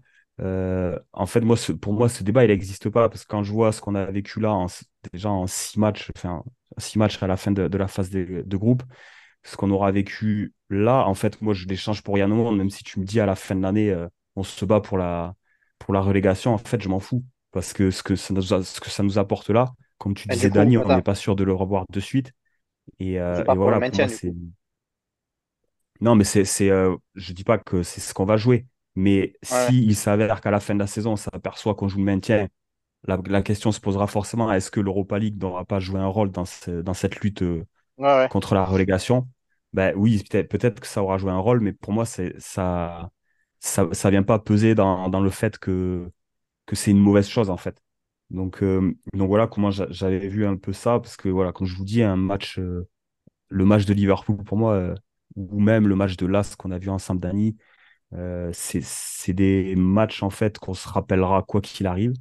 En fait, moi, ce- pour moi, ce débat, il n'existe pas parce que quand je vois ce qu'on a vécu là, en, déjà en six matchs, enfin, six matchs à la fin de, de la phase de, de groupe, ce qu'on aura vécu là, en fait, moi, je l'échange pour rien au monde, même si tu me dis à la fin de l'année, euh, on se bat pour la, pour la relégation, en fait, je m'en fous parce que ce que ça nous, a- ce que ça nous apporte là, comme tu disais, Dani, on n'est pas sûr de le revoir de suite. Et, euh, et voilà, maintien, moi. Non, mais c'est, c'est, euh, je dis pas que c'est ce qu'on va jouer, mais Ouais, si il s'avère qu'à la fin de la saison, on s'aperçoit qu'on joue le maintien, la, la question se posera forcément, est-ce que l'Europa League n'aura pas joué un rôle dans, ce- dans cette lutte euh, ouais, ouais. contre la relégation? Ben oui, peut-être, peut-être que ça aura joué un rôle, mais pour moi, c'est, ça, ça, ça vient pas peser dans, dans le fait que, que c'est une mauvaise chose, en fait. Donc, euh, donc voilà comment j'a- j'avais vu un peu ça, parce que voilà, comme je vous dis, un match, euh, le match de Liverpool pour moi, euh, ou même le match de l'AS qu'on a vu ensemble, Dani, c'est des matchs en fait qu'on se rappellera quoi qu'il arrive.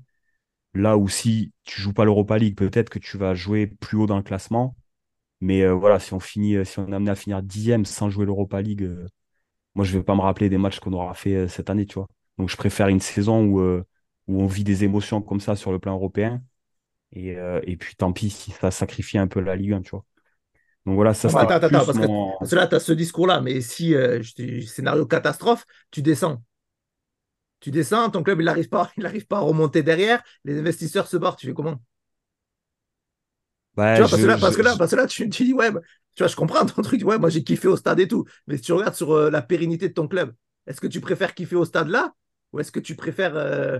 Là où si tu joues pas l'Europa League, peut-être que tu vas jouer plus haut dans le classement. Mais voilà, si on finit, si on est amené à finir dixième sans jouer l'Europa League, moi je vais pas me rappeler des matchs qu'on aura fait cette année, tu vois. Donc je préfère une saison où, où on vit des émotions comme ça sur le plan européen. Et, euh, et puis tant pis si ça sacrifie un peu la Ligue 1, tu vois. Donc voilà, ça c'était attends, attends, parce que, parce que là, tu as ce discours-là, mais si, euh, je scénario catastrophe, tu descends. Tu descends, ton club, il n'arrive pas, il arrive pas à remonter derrière, les investisseurs se barrent, tu fais comment? Ouais, Tu vois, parce que je- là, parce que là, je- parce que là tu, tu dis, ouais, bah, tu vois, je comprends ton truc, ouais, moi j'ai kiffé au stade et tout, mais si tu regardes sur euh, la pérennité de ton club, est-ce que tu préfères kiffer au stade là, ou est-ce que tu préfères, euh,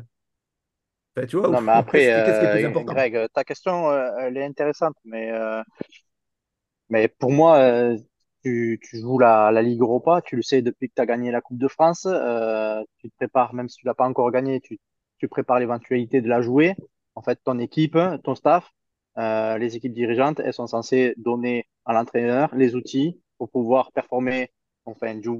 enfin, tu vois, Non, mais après, qu'est-ce qui qu'est-ce qui est plus euh, important? Greg, ta question, euh, elle est intéressante, mais, euh, mais pour moi, tu, tu joues la, la Ligue Europa, tu le sais depuis que tu as gagné la Coupe de France, euh, tu te prépares, même si tu l'as pas encore gagné, tu, tu prépares l'éventualité de la jouer. En fait, ton équipe, ton staff, euh, les équipes dirigeantes, elles sont censées donner à l'entraîneur les outils pour pouvoir performer, enfin, du,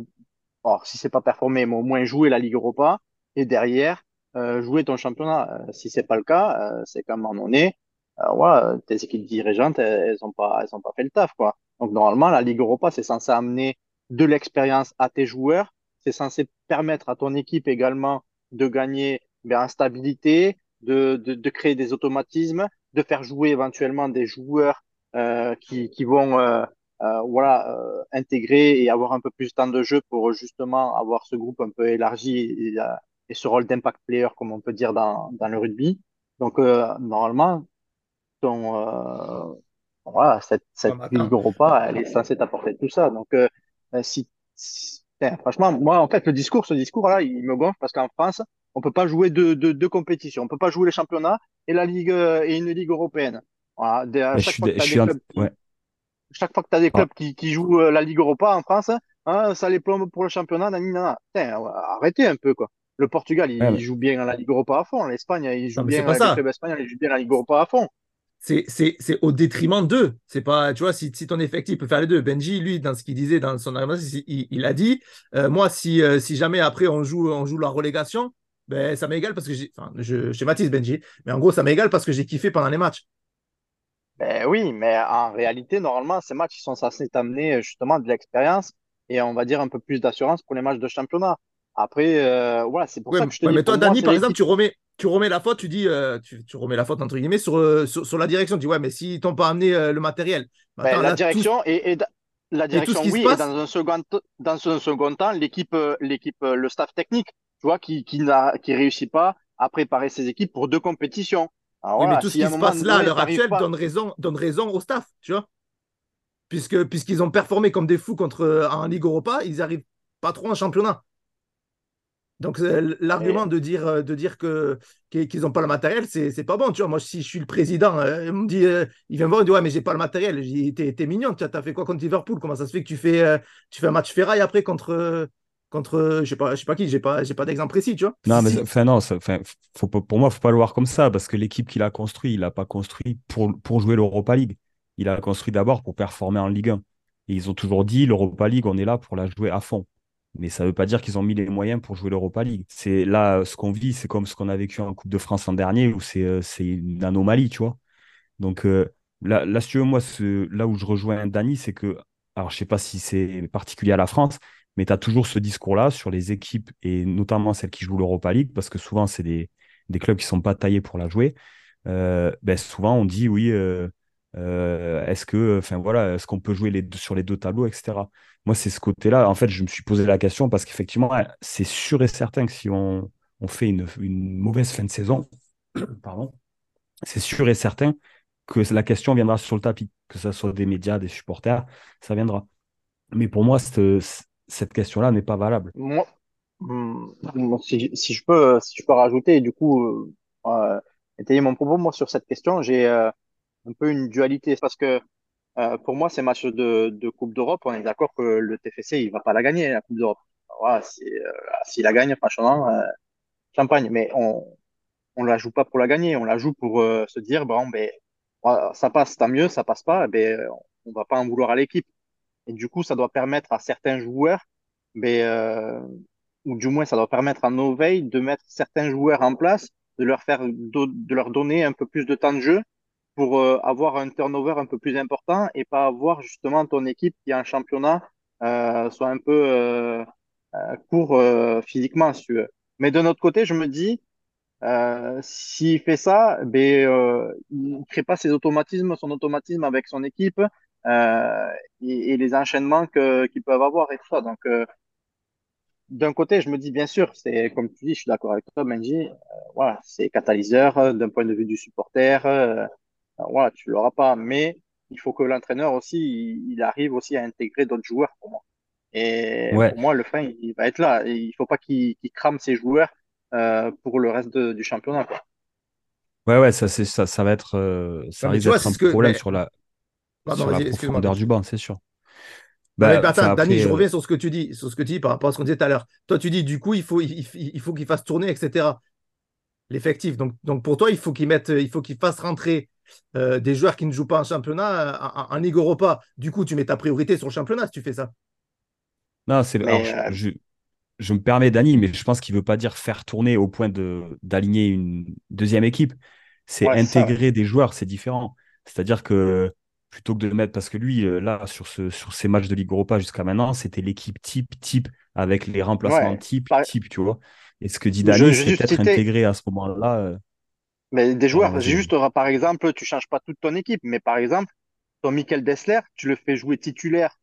alors, si c'est pas performer, mais au moins jouer la Ligue Europa et derrière jouer ton championnat. Euh, si c'est pas le cas, euh, c'est qu'à un moment donné, euh, ouais, tes équipes dirigeantes, elles, elles ont pas, elles ont pas fait le taf, quoi. Donc normalement, la Ligue Europa, c'est censé amener de l'expérience à tes joueurs, c'est censé permettre à ton équipe également de gagner ben, en stabilité, de, de, de créer des automatismes, de faire jouer éventuellement des joueurs euh, qui, qui vont euh, euh, voilà, euh, intégrer et avoir un peu plus de temps de jeu pour justement avoir ce groupe un peu élargi euh, et ce rôle d'impact player, comme on peut dire dans, dans le rugby. Donc, euh, normalement, ton, euh, voilà, cette, cette Ligue Europa, elle est censée t'apporter tout ça. Donc, euh, si, franchement, moi, en fait, le discours, ce discours-là, il me gonfle parce qu'en France, on peut pas jouer deux, deux, deux compétitions. On peut pas jouer les championnats et la Ligue et une Ligue européenne. Voilà, de- à Ouais, je chaque fois que tu je as suis des en- clubs qui, ouais. chaque fois que tu as des Ah, clubs qui, qui jouent la Ligue Europa en France, hein, ça les plombe pour le championnat. Putain, ouais, arrêtez un peu, quoi. Le Portugal, il, ouais, il mais- joue bien la Ligue Europa à fond. L'Espagne, il joue non, bien, bien la Ligue Europa à fond. C'est c'est- c'est au détriment d'eux. C'est pas, tu vois, si, si ton effectif peut faire les deux. Benji, lui, dans ce qu'il disait dans son argument, il, il a dit, euh, moi, si, euh, si jamais après on joue, on joue la relégation, ben, ça m'égale parce que j'ai, enfin, je schématise Benji, mais en gros, ça m'égale parce que j'ai kiffé pendant les matchs. Ben oui, mais en réalité, normalement, ces matchs, ils sont censés t'amener euh, justement de l'expérience et on va dire un peu plus d'assurance pour les matchs de championnat. Après, euh, voilà, c'est pour Ouais, ça que je te ouais, dis, mais toi, Dani, par exemple, tu remets, tu remets la faute, tu dis, euh, tu, tu remets la faute entre guillemets sur, euh, sur, sur la direction. Tu dis, ouais, mais s'ils t'ont pas amené euh, le matériel, Ben, attends, la là, tout, direction et, et da- la et direction, se oui, et dans un second, dans un second temps, l'équipe, l'équipe, le staff technique, tu vois, qui, qui n'a, qui réussit pas à préparer ses équipes pour deux compétitions. Alors oui, mais tout ce si qui se passe là à l'heure actuelle pas, donne raison, donne raison au staff, tu vois. Puisque, puisqu'ils ont performé comme des fous contre, en Ligue Europa, ils arrivent pas trop en championnat. Donc euh, l'argument de dire, euh, de dire que, qu'ils n'ont pas le matériel, c'est, c'est pas bon. Tu vois, moi, si je suis le président, euh, il me dit, il vient me voir, il me dit, ouais, mais j'ai pas le matériel. Je dis, t'es, mignon, tu as fait quoi contre Liverpool? Comment ça se fait que tu fais, euh, tu fais un match ferraille après contre, contre je sais pas, je sais pas qui, j'ai pas, j'ai pas d'exemple précis, tu vois. Non, mais enfin, non, enfin, faut pas- pour moi, faut pas le voir comme ça, parce que l'équipe qu'il a construit, il l'a pas construit pour, pour jouer l'Europa League. Il a construit d'abord pour performer en Ligue 1. Et ils ont toujours dit, l'Europa League, on est là pour la jouer à fond. Mais ça veut pas dire qu'ils ont mis les moyens pour jouer l'Europa League. C'est là, ce qu'on vit, c'est comme ce qu'on a vécu en Coupe de France l'an dernier, où c'est euh, c'est une anomalie, tu vois. Donc euh, là, si tu veux, moi, là où je rejoins Dany, c'est que, alors je sais pas si c'est particulier à la France, mais tu as toujours ce discours-là sur les équipes, et notamment celles qui jouent l'Europa League, parce que souvent, c'est des, des clubs qui sont pas taillés pour la jouer. Euh, ben, souvent, on dit, oui, euh, euh, est-ce que, enfin voilà, est-ce qu'on peut jouer sur les deux tableaux, etc. Moi, c'est ce côté-là. En fait, je me suis posé la question parce qu'effectivement, ouais, c'est sûr et certain que si on, fait une, mauvaise fin de saison, pardon, c'est sûr et certain que la question viendra sur le tapis, que ce soit des médias, des supporters, ça viendra. Mais pour moi, cette, question-là n'est pas valable. moi, moi, si, je peux, si je peux rajouter, du coup, euh, euh, étayer mon propos, moi, sur cette question, j'ai euh, un peu une dualité parce que Euh, pour moi, ces matchs de, de Coupe d'Europe, on est d'accord que le TFC, il va pas la gagner, la Coupe d'Europe. Voilà, euh, s'il la gagne, franchement, euh, champagne. Mais on on la joue pas pour la gagner, on la joue pour se dire, bon, ben, ça passe, tant mieux, ça passe pas, ben, on va pas en vouloir à l'équipe. Et du coup, ça doit permettre à certains joueurs ben, ou du moins ça doit permettre à nos veilles de mettre certains joueurs en place, de leur faire, de leur donner un peu plus de temps de jeu pour euh, avoir un turnover un peu plus important et pas avoir justement ton équipe qui est en championnat euh, soit un peu euh, court physiquement. Mais de notre côté, je me dis, s'il fait ça, ben, il ne crée pas ses automatismes, son automatisme avec son équipe et, les enchaînements qu'ils peuvent avoir et tout ça. Donc, d'un côté, je me dis, bien sûr, c'est comme tu dis, je suis d'accord avec toi, Benji, voilà, c'est catalyseur d'un point de vue du supporter. Voilà, tu l'auras pas, mais il faut que l'entraîneur aussi, il, il, arrive aussi à intégrer d'autres joueurs pour moi. Et ouais. pour moi, le frein, il va être là. Et il faut pas qu'il, crame ses joueurs euh, pour le reste de, du championnat. Quoi. Ouais, ouais, ça, c'est, ça, ça va être, euh, ça risque d'être un que, problème mais... sur la, Pardon, sur la profondeur du banc, c'est sûr. Bah, bah, attends, après, Dani, je reviens sur ce que tu dis, sur ce que tu dis par rapport à ce qu'on disait tout à l'heure. Toi, tu dis, du coup, il faut, il, il faut qu'il fasse tourner, etc. L'effectif. Donc, donc, pour toi, il faut qu'il mette, il faut qu'il fasse rentrer euh, des joueurs qui ne jouent pas en championnat, en, en Ligue Europa. Du coup, tu mets ta priorité sur le championnat si tu fais ça. Non, c'est. Alors, je, je me permets, Dani, mais je pense qu'il ne veut pas dire faire tourner au point de, d'aligner une deuxième équipe. C'est ouais, intégrer ça. des joueurs, c'est différent. C'est-à-dire que plutôt que de le mettre, parce que lui, euh, là, sur, ce, sur ces matchs de Ligue Europa jusqu'à maintenant, c'était l'équipe type, type, avec les remplacements ouais, type, par... type, tu vois. Et ce que dit Dani, c'est peut-être intégré à ce moment-là. Euh... Mais des joueurs, juste, par exemple, tu ne changes pas toute ton équipe, mais par exemple, ton Michael Dessler, tu le fais jouer titulaire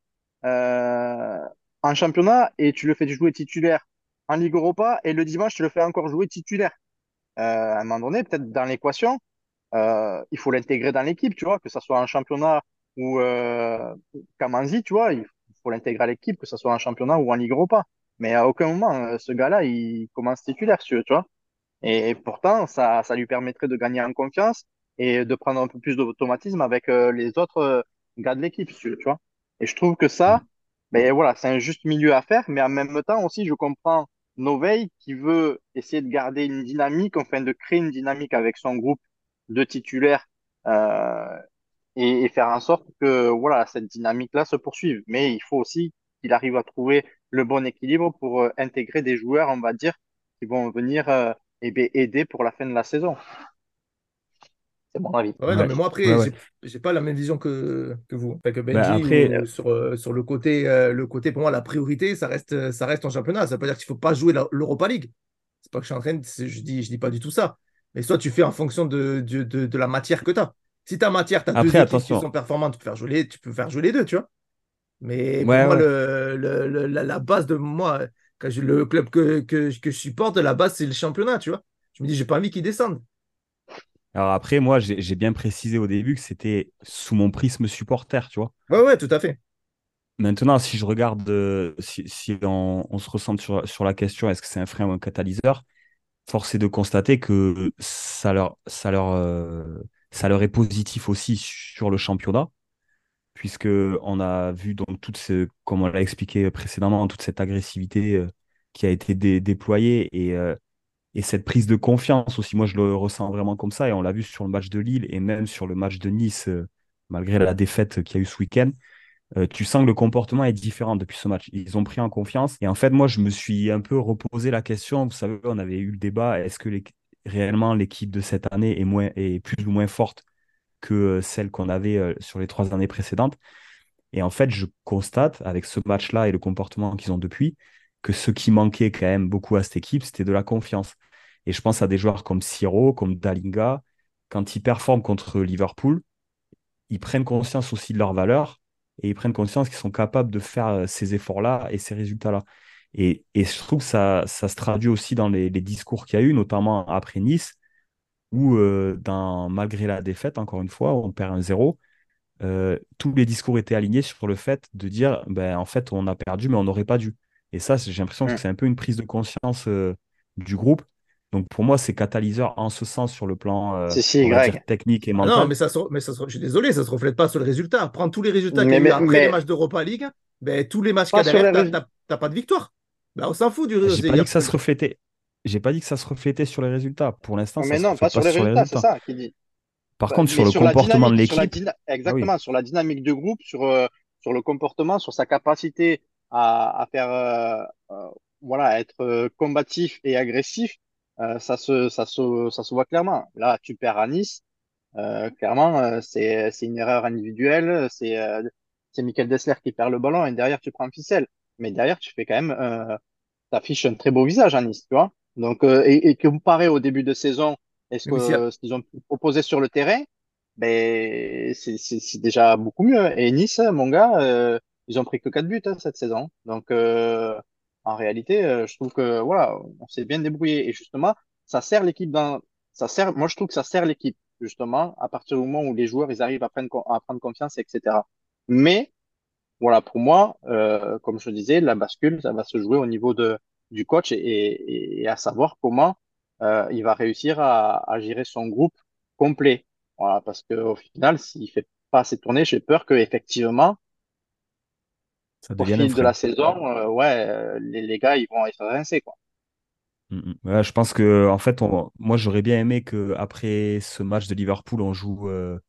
euh, en championnat et tu le fais jouer titulaire en Ligue Europa et le dimanche, tu le fais encore jouer titulaire. Euh, à un moment donné, peut-être dans l'équation, euh, il faut l'intégrer dans l'équipe, tu vois, que ce soit en championnat ou euh, Kamanzi, tu vois, il faut l'intégrer à l'équipe, que ce soit en championnat ou en Ligue Europa. Mais à aucun moment, euh, ce gars-là, il commence titulaire, tu vois. Et pourtant, ça, ça lui permettrait de gagner en confiance et de prendre un peu plus d'automatisme avec euh, les autres euh, gars de l'équipe, tu vois. Et je trouve que ça, mais voilà, c'est un juste milieu à faire, mais en même temps aussi, je comprends Noveil qui veut essayer de garder une dynamique, enfin de créer une dynamique avec son groupe de titulaires euh, et, et, faire en sorte que voilà cette dynamique-là se poursuive. Mais il faut aussi qu'il arrive à trouver le bon équilibre pour euh, intégrer des joueurs, on va dire, qui vont venir euh, aider pour la fin de la saison. C'est mon avis. Ouais, non, mais moi après, ouais, j'ai pas la même vision que, que vous. Enfin, que Benji, bah après, euh, sur, euh, sur le côté, euh, le côté, pour moi, la priorité, ça reste, ça reste en championnat. Ça veut pas dire qu'il faut pas jouer l'Europa League. C'est pas que je suis en train de, je dis, je dis pas du tout ça. Mais soit tu fais en fonction de, de, de, de la matière que tu as. Si ta matière, tu as deux équipes qui sont performantes, tu peux faire jouer les, tu peux faire jouer les deux, tu vois. Mais pour moi, le, le, le, la, la, base de moi, quand je, le club que, que, que je supporte, la base, c'est le championnat, tu vois. Je me dis, j'ai pas envie qu'ils descendent. Alors après, moi, j'ai bien précisé au début que c'était sous mon prisme supporter, tu vois. Ouais, ouais, tout à fait. Maintenant, si je regarde, euh, si, si on, on, se ressent sur, sur la question, est-ce que c'est un frein ou un catalyseur, force est de constater que ça leur, ça leur, euh, ça leur est positif aussi sur le championnat, puisque on a vu donc toute ce, comme on l'a expliqué précédemment, toute cette agressivité euh, qui a été dé déployée et euh, et cette prise de confiance aussi, moi je le ressens vraiment comme ça, et on l'a vu sur le match de Lille et même sur le match de Nice, euh, malgré la défaite qu'il y a eu ce week-end. Tu sens que le comportement est différent depuis ce match. Ils ont pris en confiance. Et en fait, moi, je me suis un peu reposé la question. Vous savez, on avait eu le débat est-ce que réellement l'équipe de cette année est, moins... est plus ou moins forte que euh, celle qu'on avait euh, sur les trois années précédentes Et en fait, je constate, avec ce match-là et le comportement qu'ils ont depuis, que ce qui manquait quand même beaucoup à cette équipe, c'était de la confiance. Et je pense à des joueurs comme Siro, comme Dalinga, quand ils performent contre Liverpool, ils prennent conscience aussi de leur valeur et ils prennent conscience qu'ils sont capables de faire euh, ces efforts-là et ces résultats-là. Et, je trouve que ça, se traduit aussi dans les discours qu'il y a eu, notamment après Nice, où euh, dans, malgré la défaite, encore une fois, on perd un zéro, euh, tous les discours étaient alignés sur le fait de dire, ben, en fait, on a perdu, mais on n'aurait pas dû. Et ça, j'ai l'impression que c'est un peu une prise de conscience euh, du groupe. Donc pour moi, c'est catalyseur en ce sens sur le plan euh, si, si, technique et ah mental. non, mais ça, se, mais ça se, je suis désolé, ça ne se reflète pas sur le résultat. Prends tous les résultats qu'il y a eu après mais... les matchs d'Europa League, ben, tous les matchs qu'il y a derrière, tu n'as pas de victoire. Ben, on s'en fout du résultat. J'ai pas dit que ça se reflétait. J'ai pas dit que ça se reflétait sur les résultats. Pour l'instant, mais non, pas, sur, pas les sur les résultats, c'est ça qui dit. Par bah, contre, sur le sur comportement de l'équipe. Exactement, ah oui. sur la dynamique de groupe, sur, euh, sur le comportement, sur sa capacité à, à faire euh, voilà, être euh, combatif et agressif, euh, ça se, ça se, ça se voit clairement. Là, tu perds à Nice. Euh, clairement, euh, c'est, c'est une erreur individuelle. C'est, euh, c'est Michael Dessler qui perd le ballon et derrière, tu prends une ficelle. Mais derrière, tu fais quand même, euh, t'affiches un très beau visage à Nice, tu vois. Donc, euh, et, et comparé au début de saison, est-ce que a- euh, ce qu'ils ont proposé sur le terrain, ben, c'est, déjà beaucoup mieux. Et Nice, mon gars, euh, ils ont pris que 4 buts hein, cette saison. Donc, euh, en réalité, euh, je trouve que voilà, on s'est bien débrouillé. Et justement, ça sert l'équipe dans, ça sert, moi, je trouve que ça sert l'équipe, justement, à partir du moment où les joueurs, ils arrivent à prendre, à prendre confiance, etc. Mais, voilà, pour moi, euh, comme je disais, la bascule, ça va se jouer au niveau de, du coach et, et, et à savoir comment euh, il va réussir à, à gérer son groupe complet. Voilà, parce que au final, s'il fait pas assez tourner, j'ai peur que effectivement, Ça au fil de la saison, euh, ouais, euh, les, les gars, ils vont être rincés, quoi. Mm, mm. Ouais, je pense que en fait, on- moi j'aurais bien aimé que après ce match de Liverpool, on joue euh,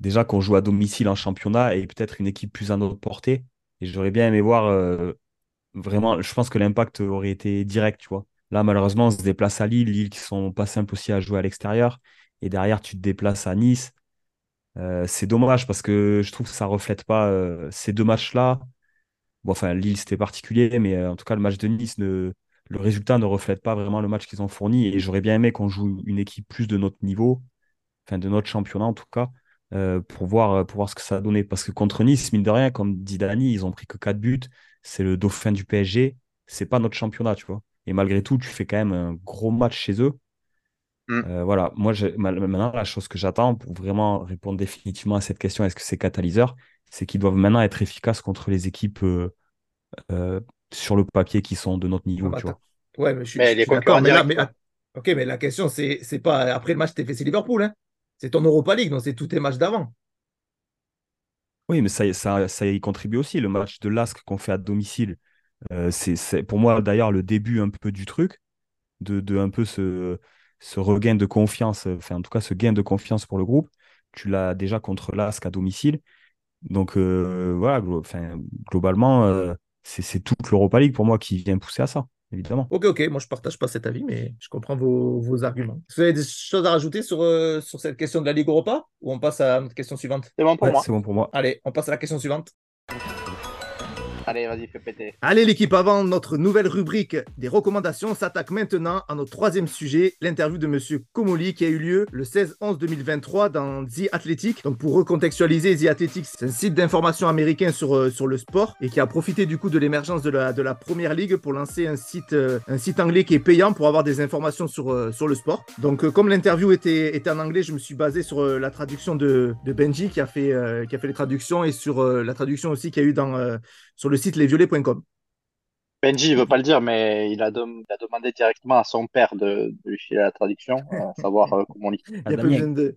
déjà qu'on joue à domicile en championnat et peut-être une équipe plus à notre portée. Et j'aurais bien aimé voir vraiment. Je pense que l'impact aurait été direct, tu vois. Là, malheureusement, on se déplace à Lille, Lille qui sont pas simples aussi à jouer à l'extérieur. Et derrière, tu te déplaces à Nice. Euh, c'est dommage parce que je trouve que ça reflète pas euh, ces deux matchs-là. Bon, enfin, Lille, c'était particulier, mais euh, en tout cas, le match de Nice, ne, le résultat ne reflète pas vraiment le match qu'ils ont fourni. Et j'aurais bien aimé qu'on joue une équipe plus de notre niveau, enfin de notre championnat en tout cas, pour voir, pour voir ce que ça a donné. Parce que contre Nice, mine de rien, comme dit Dani, ils ont pris que 4 buts. C'est le dauphin du PSG. C'est pas notre championnat, tu vois. Et malgré tout, tu fais quand même un gros match chez eux. Mm. Euh, voilà, moi maintenant la chose que j'attends pour vraiment répondre définitivement à cette question, est-ce que c'est catalyseur, c'est qu'ils doivent maintenant être efficaces contre les équipes euh, euh, sur le papier qui sont de notre Ah niveau, bah, tu vois. Ouais, mais je suis, Mais je les suis d'accord. Mais là, mais, att- ok, mais la question, c'est c'est pas après le match TFC Liverpool, hein. C'est ton Europa League, donc c'est tous tes matchs d'avant. Oui, mais ça, ça, ça y contribue aussi. Le match de l'ASC qu'on fait à domicile, euh, c'est, pour moi d'ailleurs le début un peu du truc, de, de un peu ce, regain de confiance, enfin en tout cas ce gain de confiance pour le groupe. Tu l'as déjà contre l'ASC à domicile. Donc euh, voilà, globalement, euh, c'est toute l'Europa League pour moi qui vient pousser à ça, évidemment. Ok, ok, moi je partage pas cet avis, mais je comprends vos, vos arguments. Est-ce que vous avez des choses à rajouter sur, euh, sur cette question de la Ligue Europa? Ou on passe à notre question suivante? C'est bon pour Ouais, moi. c'est bon pour moi. Allez, on passe à la question suivante. Allez, vas-y, fais péter. Allez l'équipe, avant notre nouvelle rubrique des recommandations, on s'attaque maintenant à notre troisième sujet, l'interview de Monsieur Komoli qui a eu lieu le 16-11-2023 dans The Athletic. Donc pour recontextualiser, The Athletic, c'est un site d'information américain sur, euh, sur le sport et qui a profité du coup de l'émergence de la, de la Première Ligue pour lancer un site, euh, un site anglais qui est payant pour avoir des informations sur, euh, sur le sport. Donc comme l'interview était, était en anglais, je me suis basé sur la traduction de, de Benji qui a, fait, qui a fait les traductions et sur la traduction aussi qu'il y a eu dans, sur le site lesviolets.com. Benji, il veut pas le dire, mais il a, il a demandé directement à son père de, de lui filer la traduction, euh, savoir euh, comment on lit. Il pas Damien. besoin de,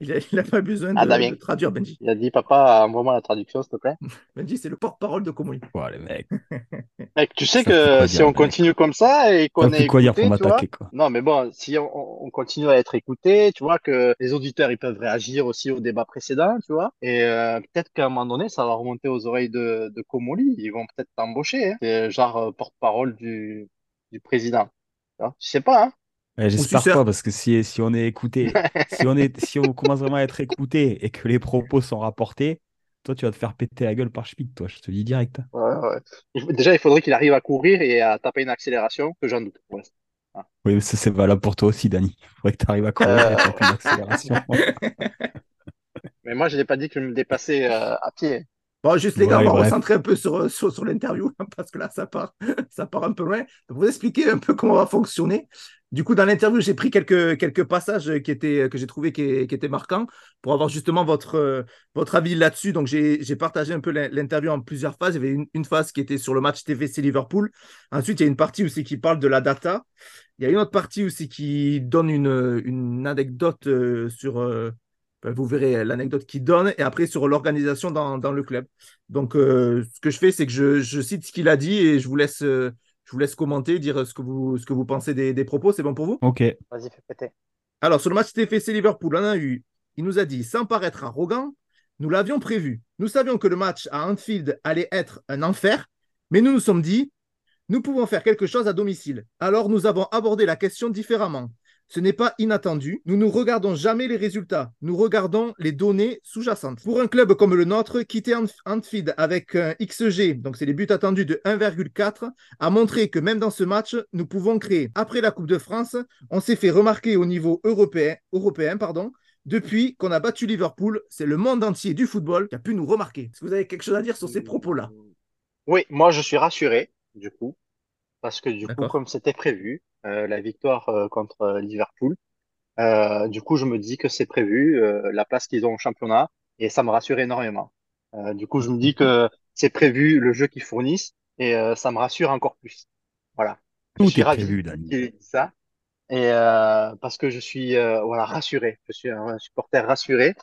il a, il a pas besoin À de, traduire Benji. Il a dit, papa, envoie-moi la traduction, s'il te plaît. Benji, c'est le porte-parole de Comoli. Ouais, les mecs, Mec, tu sais Ça que dire, si on mec continue comme ça et qu'on est quoi dire pour écouté, tu vois, m'attaquer, quoi. non, mais bon, si on, on continue à être écouté, tu vois, que les auditeurs, ils peuvent réagir aussi au débat précédent, tu vois, et euh, peut-être qu'à un moment donné, ça va remonter aux oreilles de, de Comoli, ils vont peut-être t'embaucher, hein. C'est genre euh, porte-parole du, du président. Tu sais pas, hein. Ouais, J'espère pas, parce que si, si on est écouté, si on est, si on commence vraiment à être écouté et que les propos sont rapportés, toi, tu vas te faire péter la gueule par Schmitt, toi, je te dis direct. Ouais, ouais. Il faut- Déjà, il faudrait qu'il arrive à courir et à taper une accélération, que j'en doute. pour l'instant. Oui, mais ça, c'est valable pour toi aussi, Dani. Il faudrait que tu arrives à courir Euh, et taper une accélération. Mais moi, je n'ai pas dit que je me dépassais euh, à pied. Bon, juste les gars, on va bref. recentrer un peu sur, sur, sur l'interview hein, parce que là, ça part, ça part un peu loin. Pour vous expliquer un peu comment va fonctionner. Du coup, dans l'interview, j'ai pris quelques, passages qui étaient, que j'ai trouvé qui, étaient marquants pour avoir justement votre, avis là-dessus. Donc, j'ai partagé un peu l'in- l'interview en plusieurs phases. Il y avait une, phase qui était sur le match TVC Liverpool. Ensuite, il y a une partie aussi qui parle de la data. Il y a une autre partie aussi qui donne une, anecdote euh, sur. euh, ben, vous verrez l'anecdote qui donne. Et après, sur l'organisation dans, le club. Donc, euh, ce que je fais, c'est que je, cite ce qu'il a dit et je vous laisse, je vous laisse commenter, dire ce que vous, ce que vous pensez des, des propos. C'est bon pour vous? Ok. Vas-y, fais péter. Alors, sur le match TFC Liverpool, on a eu, il nous a dit, sans paraître arrogant, nous l'avions prévu. Nous savions que le match à Anfield allait être un enfer, mais nous nous sommes dit, nous pouvons faire quelque chose à domicile. Alors nous avons abordé la question différemment. Ce n'est pas inattendu. Nous ne regardons jamais les résultats. Nous regardons les données sous-jacentes. Pour un club comme le nôtre, quitter Anfield avec un XG, donc c'est les buts attendus de 1,4, a montré que même dans ce match, nous pouvons créer. Après la Coupe de France, on s'est fait remarquer au niveau européen, européen pardon, depuis qu'on a battu Liverpool, c'est le monde entier du football qui a pu nous remarquer. Est-ce que vous avez quelque chose à dire sur ces propos-là? Oui, moi je suis rassuré, du coup, parce que du coup, comme c'était prévu, la victoire euh, contre euh, Liverpool, euh, du coup, je me dis que c'est prévu, euh, la place qu'ils ont au championnat, et ça me rassure énormément. Euh, du coup, je me dis que c'est prévu le jeu qu'ils fournissent, et euh, ça me rassure encore plus. Voilà. Tout est prévu, Dani. ça. Et euh, parce que je suis euh, voilà rassuré, je suis un supporter rassuré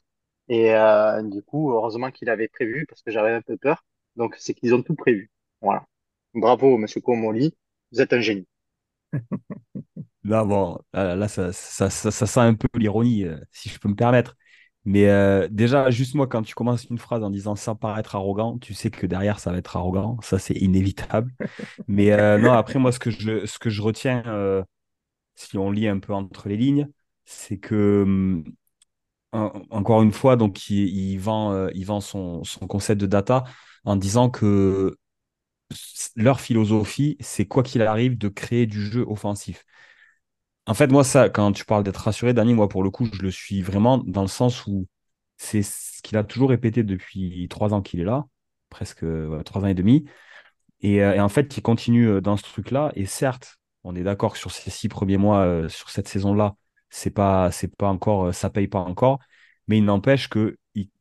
et euh, du coup heureusement qu'il avait prévu parce que j'avais un peu peur. Donc c'est qu'ils ont tout prévu. Voilà. Bravo Monsieur Comoli, vous êtes un génie. Là, bon, là, ça, ça, ça, ça sent un peu l'ironie, euh, si je peux me permettre. Mais euh, déjà, juste moi, quand tu commences une phrase en disant sans paraître arrogant, tu sais que derrière, ça va être arrogant. Ça, c'est inévitable. Mais euh, non, après, moi, ce que je, ce que je retiens, si on lit un peu entre les lignes, c'est que, en- encore une fois, donc, il, il vend, il vend son, son concept de data en disant que leur philosophie, c'est quoi qu'il arrive de créer du jeu offensif. En fait, moi, ça, quand tu parles d'être rassuré, Dani, moi, pour le coup, je le suis vraiment dans le sens où c'est ce qu'il a toujours répété depuis trois ans qu'il est là, presque trois ans et demi. Et, euh, en fait, il continue euh, dans ce truc-là. Et certes, on est d'accord que sur ces six premiers mois, euh, sur cette saison-là, c'est pas, c'est pas encore, ça paye pas encore. Mais il n'empêche que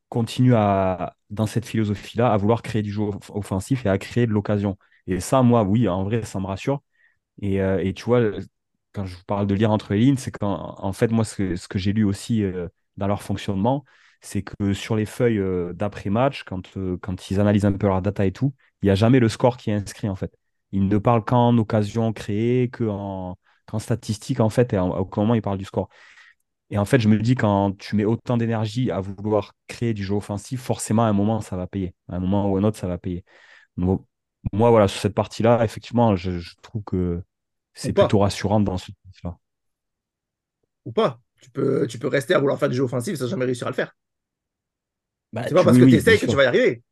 continue à, dans cette philosophie-là, à vouloir créer du jeu off- offensif et à créer de l'occasion. Et ça, moi, oui, en vrai, ça me rassure. Et, euh, tu vois, quand je vous parle de lire entre lignes, c'est qu'en en fait, moi, ce que, j'ai lu aussi euh, dans leur fonctionnement, c'est que sur les feuilles euh, d'après-match, quand, ils analysent un peu leur data et tout, il n'y a jamais le score qui est inscrit, en fait. Ils ne parlent qu'en occasion créée, qu'en statistique, en fait, et en- au moment, ils parlent du score. Et en fait, je me dis, quand tu mets autant d'énergie à vouloir créer du jeu offensif, forcément, à un moment, ça va payer. À un moment ou à un autre, ça va payer. Donc, moi, voilà, sur cette partie-là, effectivement, je, je trouve que c'est plutôt rassurant dans ce sens-là. Ou pas tu peux, tu peux rester à vouloir faire du jeu offensif sans jamais réussir à le faire. Bah, C'est pas tu- parce oui, que oui, tu essayes que tu vas y arriver.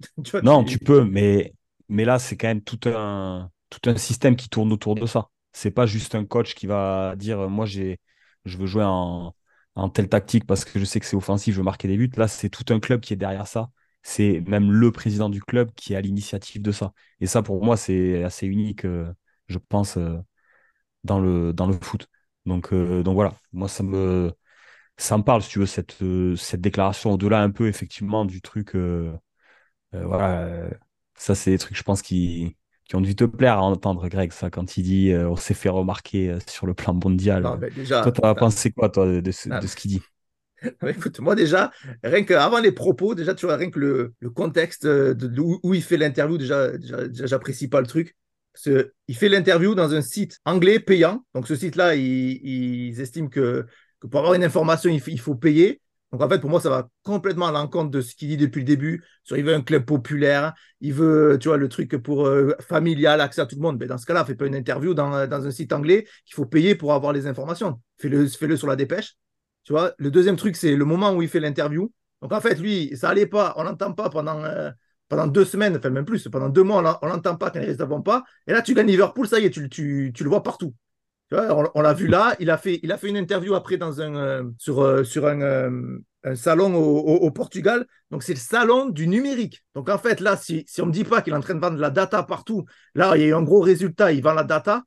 Tu vois, Non, tu- tu peux, mais, mais là, c'est quand même tout un, tout un système qui tourne autour de ça. C'est pas juste un coach qui va dire, moi, j'ai, je veux jouer en, telle tactique parce que je sais que c'est offensif, je veux marquer des buts. Là, c'est tout un club qui est derrière ça. C'est même le président du club qui est à l'initiative de ça. Et ça, pour moi, c'est assez unique, euh, je pense, euh, dans le, foot. Donc, euh, donc voilà, moi, ça me, ça me parle, si tu veux, cette, cette déclaration, au-delà un peu, effectivement, du truc. voilà, ça, c'est des trucs, je pense, qui, qui ont dû te plaire à entendre, Greg, ça, quand il dit euh, on s'est fait remarquer euh, sur le plan mondial. Non, Toi, déjà, t'as non, pensé quoi, toi, de, de ce, qu'il dit? mais écoute, moi déjà, rien que avant les propos, déjà, tu vois, rien que le, le contexte euh, de, de où, où il fait l'interview, déjà, j'apprécie pas le truc. Parce que il fait l'interview dans un site anglais payant. Donc, ce site-là, ils, estiment que, que pour avoir une information, il faut payer. Donc, en fait, pour moi, ça va complètement à l'encontre de ce qu'il dit depuis le début. Sur, il veut un club populaire, il veut, tu vois, le truc pour euh, familial, accès à tout le monde. Mais dans ce cas-là, fais pas une interview dans, un site anglais qu'il faut payer pour avoir les informations. Fais-le sur la dépêche. Tu le deuxième truc, c'est le moment où il fait l'interview. Donc, en fait, lui, ça allait pas, on l'entend pas pendant, euh, pendant deux semaines, enfin même plus, pendant deux mois, on l'entend pas quand les résultats vont pas. Et là, tu gagnes Liverpool, ça y est, tu, tu, tu le vois partout. On, l'a vu là, il a, fait, une interview après dans un, euh, sur, euh, sur un, euh, salon au, Portugal. Donc, c'est le salon du numérique. Donc, en fait, là, si, on ne me dit pas qu'il est en train de vendre la data partout, là, il y a eu un gros résultat, il vend la data.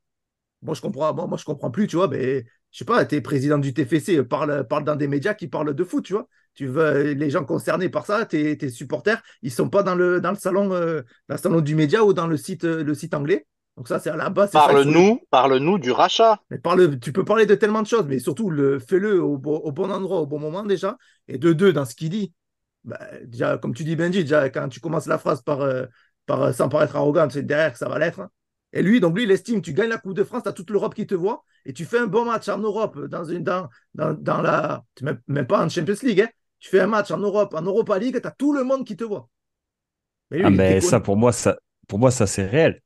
Moi, je comprends, comprends plus, tu vois, mais je sais pas, tu es président du TFC, parle, parle dans des médias qui parlent de foot, tu vois. Tu veux, les gens concernés par ça, tes, tes supporters, ils sont pas dans le, salon, le salon du média ou dans le site anglais. Donc ça, c'est à la base, c'est ça. il faut le- Parle-nous, parle-nous du rachat. mais parle, tu peux parler de tellement de choses, mais surtout, le, fais-le au, bon- au bon endroit, au bon moment déjà. Et de deux, dans ce qu'il dit, bah, déjà, comme tu dis, Benji, déjà, quand tu commences la phrase par, euh, par euh, sans paraître arrogant, c'est derrière que ça va l'être. hein. Et lui, donc lui, il estime, tu gagnes la Coupe de France, tu as toute l'Europe qui te voit, et tu fais un bon match en Europe, dans, une, dans, dans, dans la. Même, même pas en Champions League, hein. tu fais un match en Europe, en Europa League, tu as tout le monde qui te voit. Mais lui, Ah, il mais ça, pour moi, ça, pour moi, ça, c'est réel.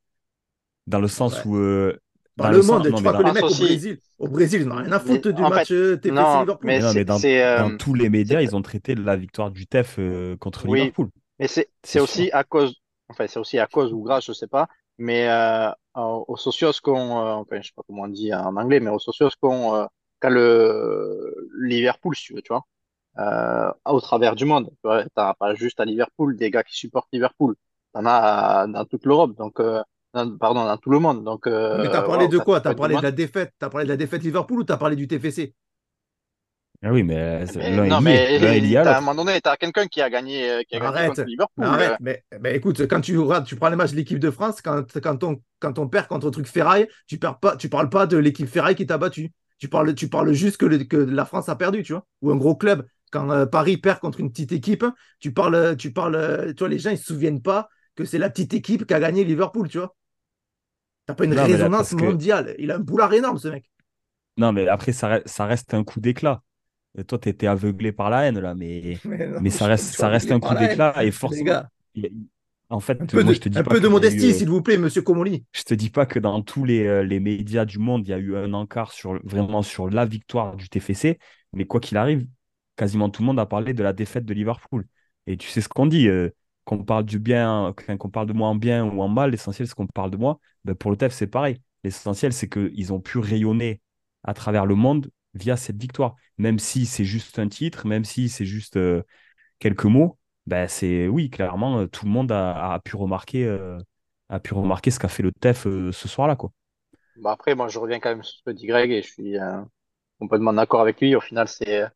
Dans le sens Ouais. où. euh, Dans dans le sens- monde, non, tu crois que les mecs au Brésil, au Brésil, ils n'ont rien à foutre Mais du match fait, euh, TFC non, Liverpool. mais non, c'est- mais dans, euh, dans tous les médias, ils ont traité la victoire du TEF euh, contre Oui. Liverpool. Mais c'est aussi à cause, enfin c'est aussi à cause ou grâce, je sais pas, mais euh, aux socios qu'on, euh, enfin je sais pas comment on dit en anglais, mais aux socios qu'on, euh, qu'a le Liverpool, si tu veux, tu vois, euh, au travers du monde. Tu vois, t'as pas juste à Liverpool des gars qui supportent Liverpool, t'en as dans toute l'Europe, donc euh, pardon, dans tout le monde. Donc, euh, Mais t'as parlé de quoi? T'as parlé de la défaite T'as parlé de la défaite Liverpool ou t'as parlé du TFC Ah oui, mais l'un non, est lié. mais L'un est lié à t'as- à un moment donné, t'as quelqu'un qui a gagné, euh, qui a gagné Arrête, contre Liverpool. Mais euh, arrête, mais, mais écoute, quand tu regardes, tu prends les matchs de l'équipe de France, quand, quand, on, quand on perd contre un truc Ferraille, tu perds pas, tu parles pas de l'équipe Ferraille qui t'a battu. Tu parles, tu parles juste que, le- que la France a perdu, tu vois. Ou un gros club. Quand euh, Paris perd contre une petite équipe, tu parles, tu parles, euh, tu vois, les gens ils se souviennent pas que c'est la petite équipe qui a gagné Liverpool, tu vois. T'as pas une Non, mais là, résonance que- mondiale. Il a un boulard énorme, ce mec. Non, mais après, ça, re- ça reste un coup d'éclat. Toi, tu étais aveuglé par la haine, là, mais, Mais, non, mais ça reste, ça un coup d'éclat. Et forcément, en fait, un peu moi, de, je te dis un pas peu de eu, modestie, euh, s'il vous plaît, monsieur Comoli. je te dis pas que dans tous les, euh, les médias du monde, il y a eu un encart sur, vraiment sur la victoire du TFC. Mais quoi qu'il arrive, quasiment tout le monde a parlé de la défaite de Liverpool. Et tu sais ce qu'on dit, euh, qu'on parle du bien, parle de moi en bien ou en mal, l'essentiel c'est qu'on parle de moi. Ben, pour le TEF, c'est pareil. L'essentiel, c'est qu'ils ont pu rayonner à travers le monde via cette victoire. Même si c'est juste un titre, même si c'est juste euh, quelques mots, ben, c'est oui, clairement, euh, tout le monde a, a pu remarquer, euh, a pu remarquer ce qu'a fait le TEF ce soir-là. Quoi. Bah après, moi, je reviens quand même sur ce que dit Greg et je suis complètement d'accord avec lui. Au final, c'est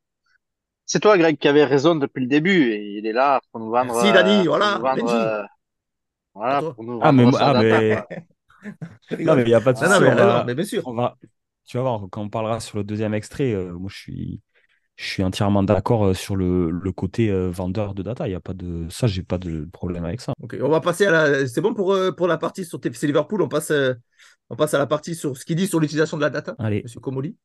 c'est toi, Greg, qui avait raison depuis le début et il est là pour nous vendre. Merci, Dani, euh, voilà, pour nous vendre, euh, voilà, pour nous Ah, mais ah, data, mais- Non, mais il n'y a pas de souci. non, mais, va- mais bien sûr. on va, tu vas voir, quand on parlera sur le deuxième extrait, euh, moi je suis, je suis entièrement d'accord euh, sur le, le côté euh, vendeur de data. Il y a pas de, ça, j'ai pas de problème avec ça. Ok, on va passer à la. C'est bon pour, euh, pour la partie sur TFC Liverpool. On passe, euh, on passe à la partie sur ce qu'il dit sur l'utilisation de la data. Allez, Monsieur Comoli.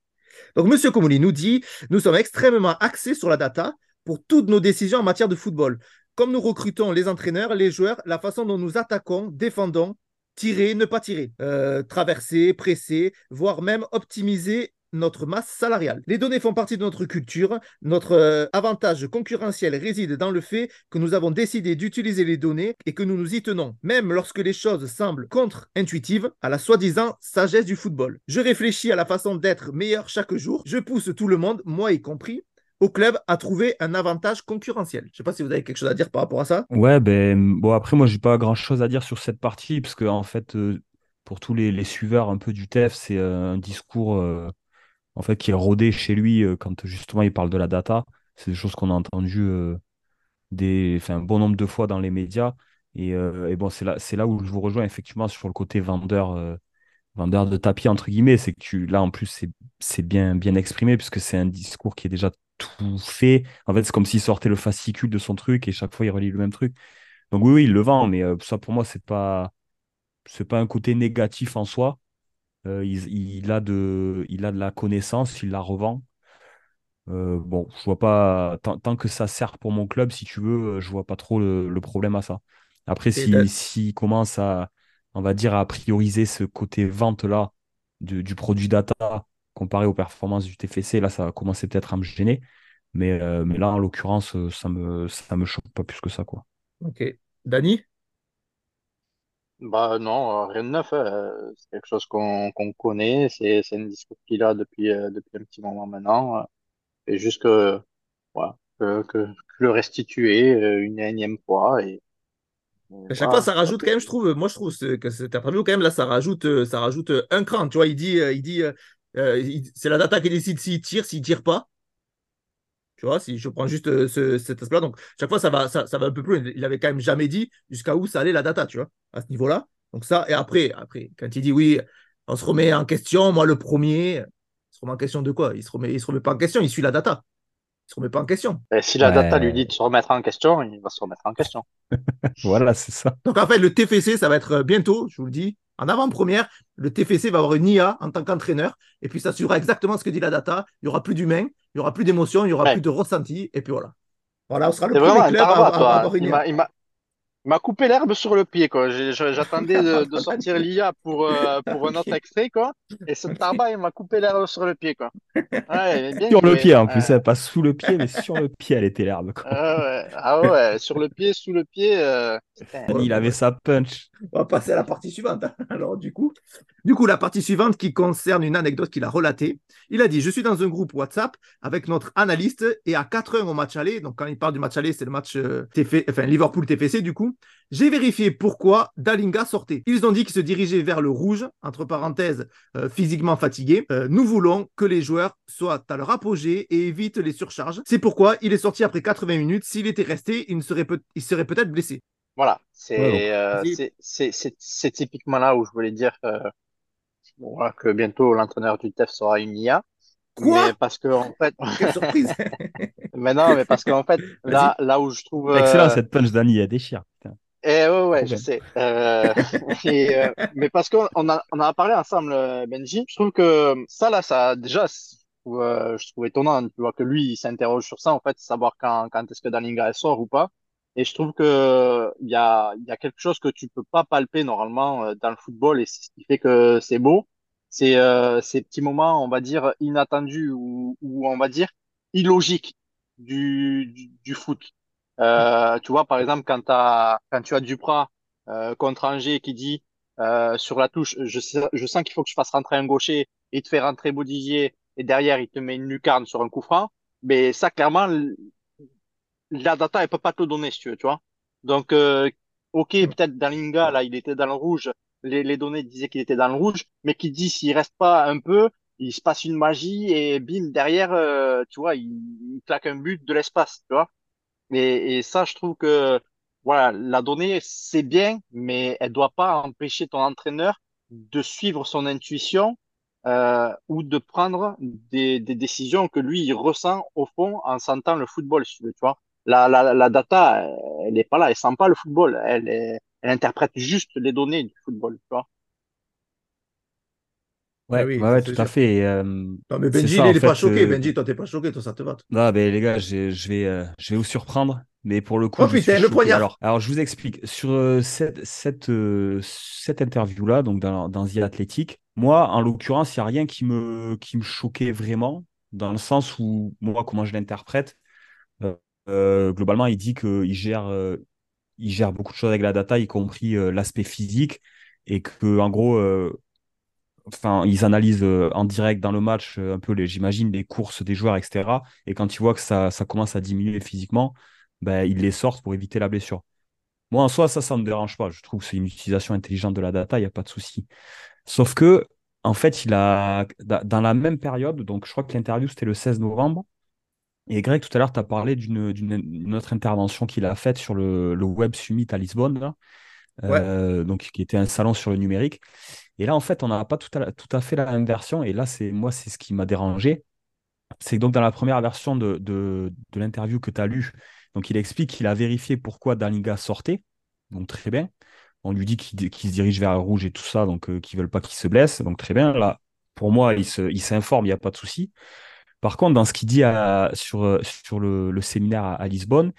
Donc, Monsieur Comoli nous dit Nous sommes extrêmement axés sur la data pour toutes nos décisions en matière de football. Comme nous recrutons les entraîneurs, les joueurs, la façon dont nous attaquons, défendons, tirer, ne pas tirer, euh, traverser, presser, voire même optimiser notre masse salariale. Les données font partie de notre culture. Notre euh, avantage concurrentiel réside dans le fait que nous avons décidé d'utiliser les données et que nous nous y tenons, même lorsque les choses semblent contre-intuitives à la soi-disant sagesse du football. Je réfléchis à la façon d'être meilleur chaque jour. Je pousse tout le monde, moi y compris, au club à trouver un avantage concurrentiel. Je ne sais pas si vous avez quelque chose à dire par rapport à ça. ouais, ben bon après moi j'ai pas grand chose à dire sur cette partie parce que en fait euh, pour tous les, les suiveurs un peu du TEF c'est euh, un discours en fait qui est rodé chez lui euh, quand justement il parle de la data. C'est des choses qu'on a entendues euh, un bon nombre de fois dans les médias. Et, euh, bon, c'est là, où je vous rejoins effectivement sur le côté vendeur, vendeur de tapis, entre guillemets. C'est que là, en plus, c'est, bien, exprimé puisque c'est un discours qui est déjà tout fait. En fait, c'est comme s'il sortait le fascicule de son truc et chaque fois, il relie le même truc. Donc oui, oui, il le vend, mais ça, pour moi, c'est pas, pas un côté négatif en soi. Euh, il, il a de, il a de la connaissance, il la revend. Euh, bon, je vois pas, tant, tant que ça sert pour mon club, si tu veux, je vois pas trop le, le problème à ça. Après, Et si, s'il commence à, on va dire, à prioriser ce côté vente-là du, du produit data comparé aux performances du TFC, là, ça va commencer peut-être à me gêner. Mais, euh, mais là, en l'occurrence, ça me, ça me choque pas plus que ça, quoi. Ok. Dani? Bah non, euh, rien de neuf. hein. Euh, C'est quelque chose qu'on qu'on connaît. C'est c'est un discours qu'il a depuis, euh, depuis un petit moment maintenant. euh. Et juste que, voilà, que, que, que le restituer euh, une énième fois. Et, et À chaque voilà. fois, ça rajoute quand même, je trouve, moi je trouve ce- que cette interview, quand même, là, ça rajoute, euh, ça rajoute euh, un cran. Tu vois, il dit, euh, il dit euh, euh, il- c'est la data qui décide s'il tire, s'il tire pas. Tu vois, si je prends juste euh, ce- cet aspect-là. Donc, chaque fois, ça va, ça, ça va un peu plus loin. Il avait quand même jamais dit jusqu'à où ça allait la data, tu vois, à ce niveau-là. Donc, ça, et après, après, quand il dit oui, on se remet en question, moi le premier, il se remet en question de quoi? Il se remet, il se remet pas en question, il suit la data. Il se remet pas en question. Et si la data lui dit de se remettre en question, il va se remettre en question. Voilà, c'est ça. Donc, en fait, le TFC, ça va être euh, bientôt, je vous le dis, en avant-première, le TFC va avoir une IA en tant qu'entraîneur, et puis ça suivra exactement ce que dit la data. Il n'y aura plus d'humain, il n'y aura plus d'émotion, il n'y aura Ouais. plus de ressenti, et puis voilà. Voilà, on sera le premier club à, avoir une IA. M'a, coupé l'herbe sur le pied, quoi. J'attendais de, de sortir l'IA pour, euh, pour un autre extrait, quoi. Et ce tabac, il m'a coupé l'herbe sur le pied, quoi. Ouais, bien Sur le pied en plus, Ouais. hein, pas sous le pied, mais sur le pied, elle était l'herbe. quoi. Ah ouais, ah ouais, sur le pied, sous le pied. euh, il avait sa punch. On va passer à la partie suivante. Alors, du coup, du coup, la partie suivante qui concerne une anecdote qu'il a relatée. Il a dit Je suis dans un groupe WhatsApp avec notre analyste et à 4-1 au match aller. Donc, quand il parle du match aller, c'est le match euh, TF enfin, Liverpool-TFC, du coup. J'ai vérifié pourquoi Dalinga sortait. Ils ont dit qu'il se dirigeait vers le rouge, entre parenthèses, euh, physiquement fatigué. Euh, nous voulons que les joueurs soient à leur apogée et évitent les surcharges. C'est pourquoi il est sorti après 80 minutes. S'il était resté, il, ne serait peut- il serait peut-être blessé. Voilà, c'est euh, c'est typiquement là où je voulais dire euh, voilà, que bientôt l'entraîneur du TEF sera une IA. Quoi Mais parce que en fait, Quelle surprise mais non, mais parce qu'en fait, là, là où je trouve, Excellent euh, cette punch, Dani, elle déchire. putain. eh ouais, ouais, je sais. Euh, et, euh, mais parce qu'on on a, on en a parlé ensemble, euh, Benji. Je trouve que ça, là, ça, déjà, je trouve, euh, je trouve étonnant, tu vois, que lui, il s'interroge sur ça, en fait, savoir quand, quand est-ce que Dalinga elle sort ou pas. Et je trouve que il y a, il y a quelque chose que tu peux pas palper normalement euh, dans le football et c'est ce qui fait que c'est beau. C'est euh, ces petits moments, on va dire, inattendus ou, ou on va dire illogiques du, du, du foot. Euh, tu vois, par exemple, quand, quand tu as Duprat euh, contre Angers qui dit euh, sur la touche, je, sais- je sens qu'il faut que je fasse rentrer un gaucher, il te fait rentrer Bodigier et derrière il te met une lucarne sur un coup franc. Mais ça, clairement, la data, elle peut pas te le donner, si tu veux, tu vois. Donc, euh, ok, peut-être Dalinga, là, il était dans le rouge, les, les données disaient qu'il était dans le rouge, mais qui dit s'il reste pas un peu, il se passe une magie et bim, derrière, euh, tu vois, il, claque un but de l'espace, tu vois. Et, et ça, je trouve que voilà, la donnée, c'est bien, mais elle doit pas empêcher ton entraîneur de suivre son intuition euh, ou de prendre des, des décisions que lui, il ressent au fond en sentant le football, tu vois. La, la, la data, elle est pas là, elle sent pas le football, elle, est- elle interprète juste les données du football, tu vois. Ouais, Ah oui, ouais, ouais, tout à fait. et, euh, Non, mais Benji, ça, il n'est pas choqué. euh, Benji, toi, t'es pas choqué, toi, ça te va. Non, ben, les gars, je, je vais, euh, je vais vous surprendre, mais pour le coup, Oh je suis putain, le choqué. poignard Alors, alors, je vous explique. Sur euh, cette, cette, euh, cette interview-là, donc dans, dans The Athletic, moi, en l'occurrence, il n'y a rien qui me, qui me choquait vraiment, dans le sens où, moi, comment je l'interprète, globalement, il dit qu'il gère, euh, il gère beaucoup de choses avec la data, y compris euh, l'aspect physique, et que, en gros, euh, enfin, ils analysent euh, en direct dans le match un peu, les, j'imagine, les courses des joueurs, etc. Et quand ils voient que ça, ça commence à diminuer physiquement, ben, ils les sortent pour éviter la blessure. Moi, en soi, ça, ça ne me dérange pas. Je trouve que c'est une utilisation intelligente de la data, il n'y a pas de souci. Sauf que, en fait, il a, da- dans la même période, donc je crois que l'interview, c'était le 16 novembre, et Greg, tout à l'heure, tu as parlé d'une d'une- une autre intervention qu'il a faite sur le, le Web Summit à Lisbonne, là, Ouais. euh, donc, qui était un salon sur le numérique. Et là, en fait, on n'a pas tout à, tout à fait la même version. Et là, c'est moi, c'est ce qui m'a dérangé. C'est que donc dans la première version de, de, de l'interview que tu as lue, donc il explique qu'il a vérifié pourquoi Dalinga sortait. Donc très bien. On lui dit qu'il se dirige vers le rouge et tout ça, donc euh, qu'ils veulent pas qu'il se blesse. Donc très bien. Là, pour moi, il s'informe, il n'y a pas de souci. Par contre, dans ce qu'il dit sur, euh, sur le, séminaire à, Lisbonne,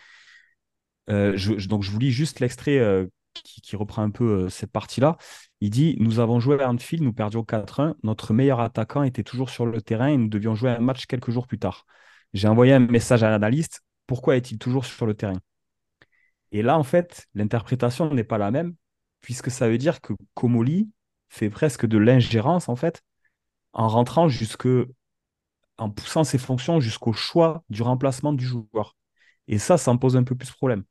euh, je, donc je vous lis juste l'extrait euh, qui, reprend un peu cette partie-là. Il dit Nous avons joué à Anfield, nous perdions 4-1. Notre meilleur attaquant était toujours sur le terrain et nous devions jouer un match quelques jours plus tard. J'ai envoyé un message à l'analyste Pourquoi est-il toujours sur le terrain? Et là, en fait, l'interprétation n'est pas la même, puisque ça veut dire que Komoli fait presque de l'ingérence, en fait, en rentrant jusque, en poussant ses fonctions jusqu'au choix du remplacement du joueur. Et ça, ça me pose un peu plus problème.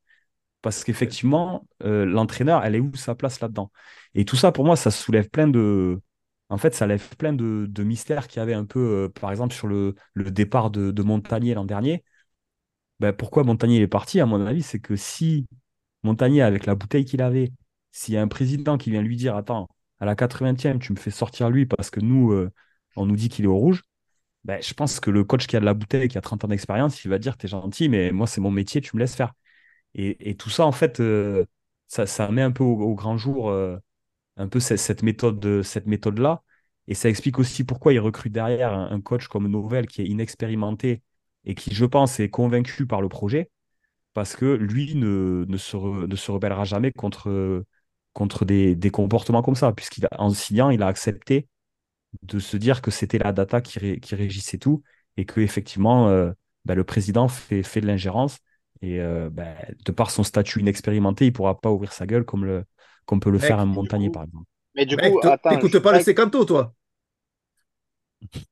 Parce qu'effectivement, euh, l'entraîneur, elle est où sa place là-dedans? Et tout ça, pour moi, ça soulève plein de. En fait, ça lève plein de, de mystères qu'il y avait un peu, euh, par exemple, sur le, le départ de, de Montagnier l'an dernier. Ben, pourquoi Montagnier est parti, à mon avis, c'est que si Montagnier, avec la bouteille qu'il avait, s'il y a un président qui vient lui dire Attends, à la 80e, tu me fais sortir lui parce que nous, euh, on nous dit qu'il est au rouge, ben, je pense que le coach qui a de la bouteille, qui a 30 ans d'expérience, il va dire T'es gentil, mais moi, c'est mon métier, tu me laisses faire. Et, et tout ça, en fait, euh, ça, ça met un peu au, grand jour euh, un peu cette, cette méthode, méthode-là. Et ça explique aussi pourquoi il recrute derrière un, coach comme Novell qui est inexpérimenté et qui, je pense, est convaincu par le projet. parce que lui ne, ne, se, ne se rebellera jamais contre, contre des, des comportements comme ça, puisqu'en signant, il a accepté de se dire que c'était la data qui, qui, régissait tout et que effectivement euh, bah, le président fait, fait de l'ingérence et euh, bah, de par son statut inexpérimenté, il ne pourra pas ouvrir sa gueule comme, le, comme peut le faire un montagnier, par exemple. Mais du coup, t'écoutes pas le Secanto, toi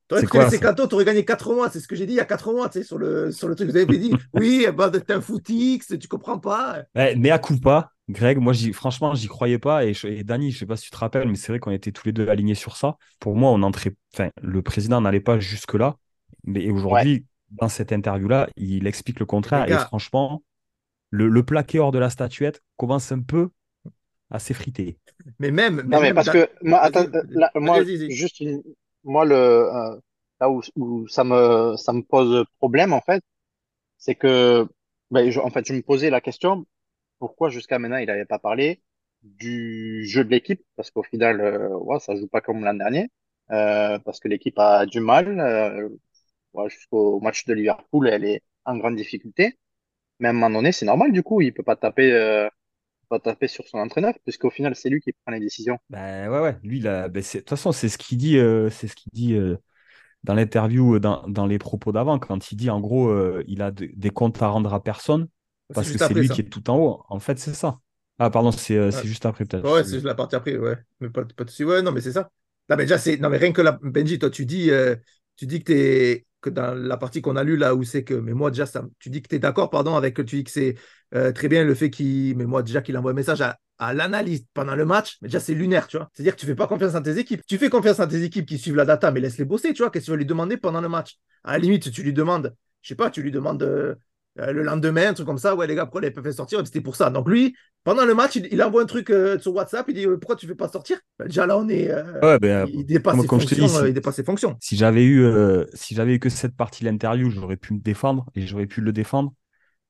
T'aurais pris gagné 4 mois, c'est ce que j'ai dit il y a 4 mois, tu sais, sur le, sur le truc. Vous avez dit, oui, bah, t'es un footix, tu comprends pas. mais à coup pas, Greg, moi, franchement, j'y croyais pas. Et, et Dani, je sais pas si tu te rappelles, mais c'est vrai qu'on était tous les deux alignés sur ça. Pour moi, on entrait, enfin, le président n'allait pas jusque-là. Mais aujourd'hui, dans cette interview-là, il explique le contraire. Et franchement, le, le plaqué hors de la statuette commence un peu à s'effriter. Mais même. non, mais parce que moi, attends, moi, juste moi, le, euh, là où, où, ça, me, ça me pose problème, en fait, c'est que, ben, en fait, je me posais la question pourquoi jusqu'à maintenant il n'avait pas parlé du jeu de l'équipe, parce qu'au final, euh, ouais, ça joue pas comme l'an dernier, euh, parce que l'équipe a du mal. Euh, ouais, jusqu'au match de Liverpool, elle est en grande difficulté. Mais à un moment donné, c'est normal, du coup, il peut pas taper, euh, pas taper sur son entraîneur, puisqu'au final, c'est lui qui prend les décisions. Ben ouais, ouais, lui, là, ben, de toute façon, c'est ce qu'il dit, euh, c'est ce qu'il dit euh, dans l'interview, dans, dans les propos d'avant, quand il dit en gros, il a des comptes à rendre à personne parce que c'est lui qui est tout en haut. En fait, c'est ça. Ah, pardon, c'est euh, juste après, peut-être. Ouais, c'est la partie après, ouais. Mais pas, pas de Ouais, non, mais c'est ça. Non, mais déjà, c'est. Non, mais rien que la. Benji, toi, tu dis, euh, tu dis que es dans la partie qu'on a lue là où c'est que. Mais moi, déjà, ça... tu dis que tu es d'accord, pardon, avec. Tu dis que c'est euh, très bien le fait qu'il. Mais moi, déjà, qu'il envoie un message à, à l'analyste pendant le match, mais déjà, c'est lunaire, tu vois. C'est-à-dire que tu fais pas confiance à tes équipes. Tu fais confiance à tes équipes qui suivent la data, mais laisse-les bosser, tu vois. Qu'est-ce que tu vas lui demander pendant le match? À la limite, tu lui demandes. Je sais pas, tu lui demandes. Euh, le lendemain, un truc comme ça, ouais, les gars, pourquoi ils peuvent fait sortir? C'était pour ça. Donc lui, pendant le match, il, envoie un truc euh, sur WhatsApp, il dit euh, pourquoi tu ne fais pas sortir? Ben, Déjà là, on est. Ouais, ben, il, dépasse ses fonctions, il dépasse ses fonctions. Si j'avais eu, si j'avais eu que cette partie de l'interview, j'aurais pu me défendre et j'aurais pu le défendre.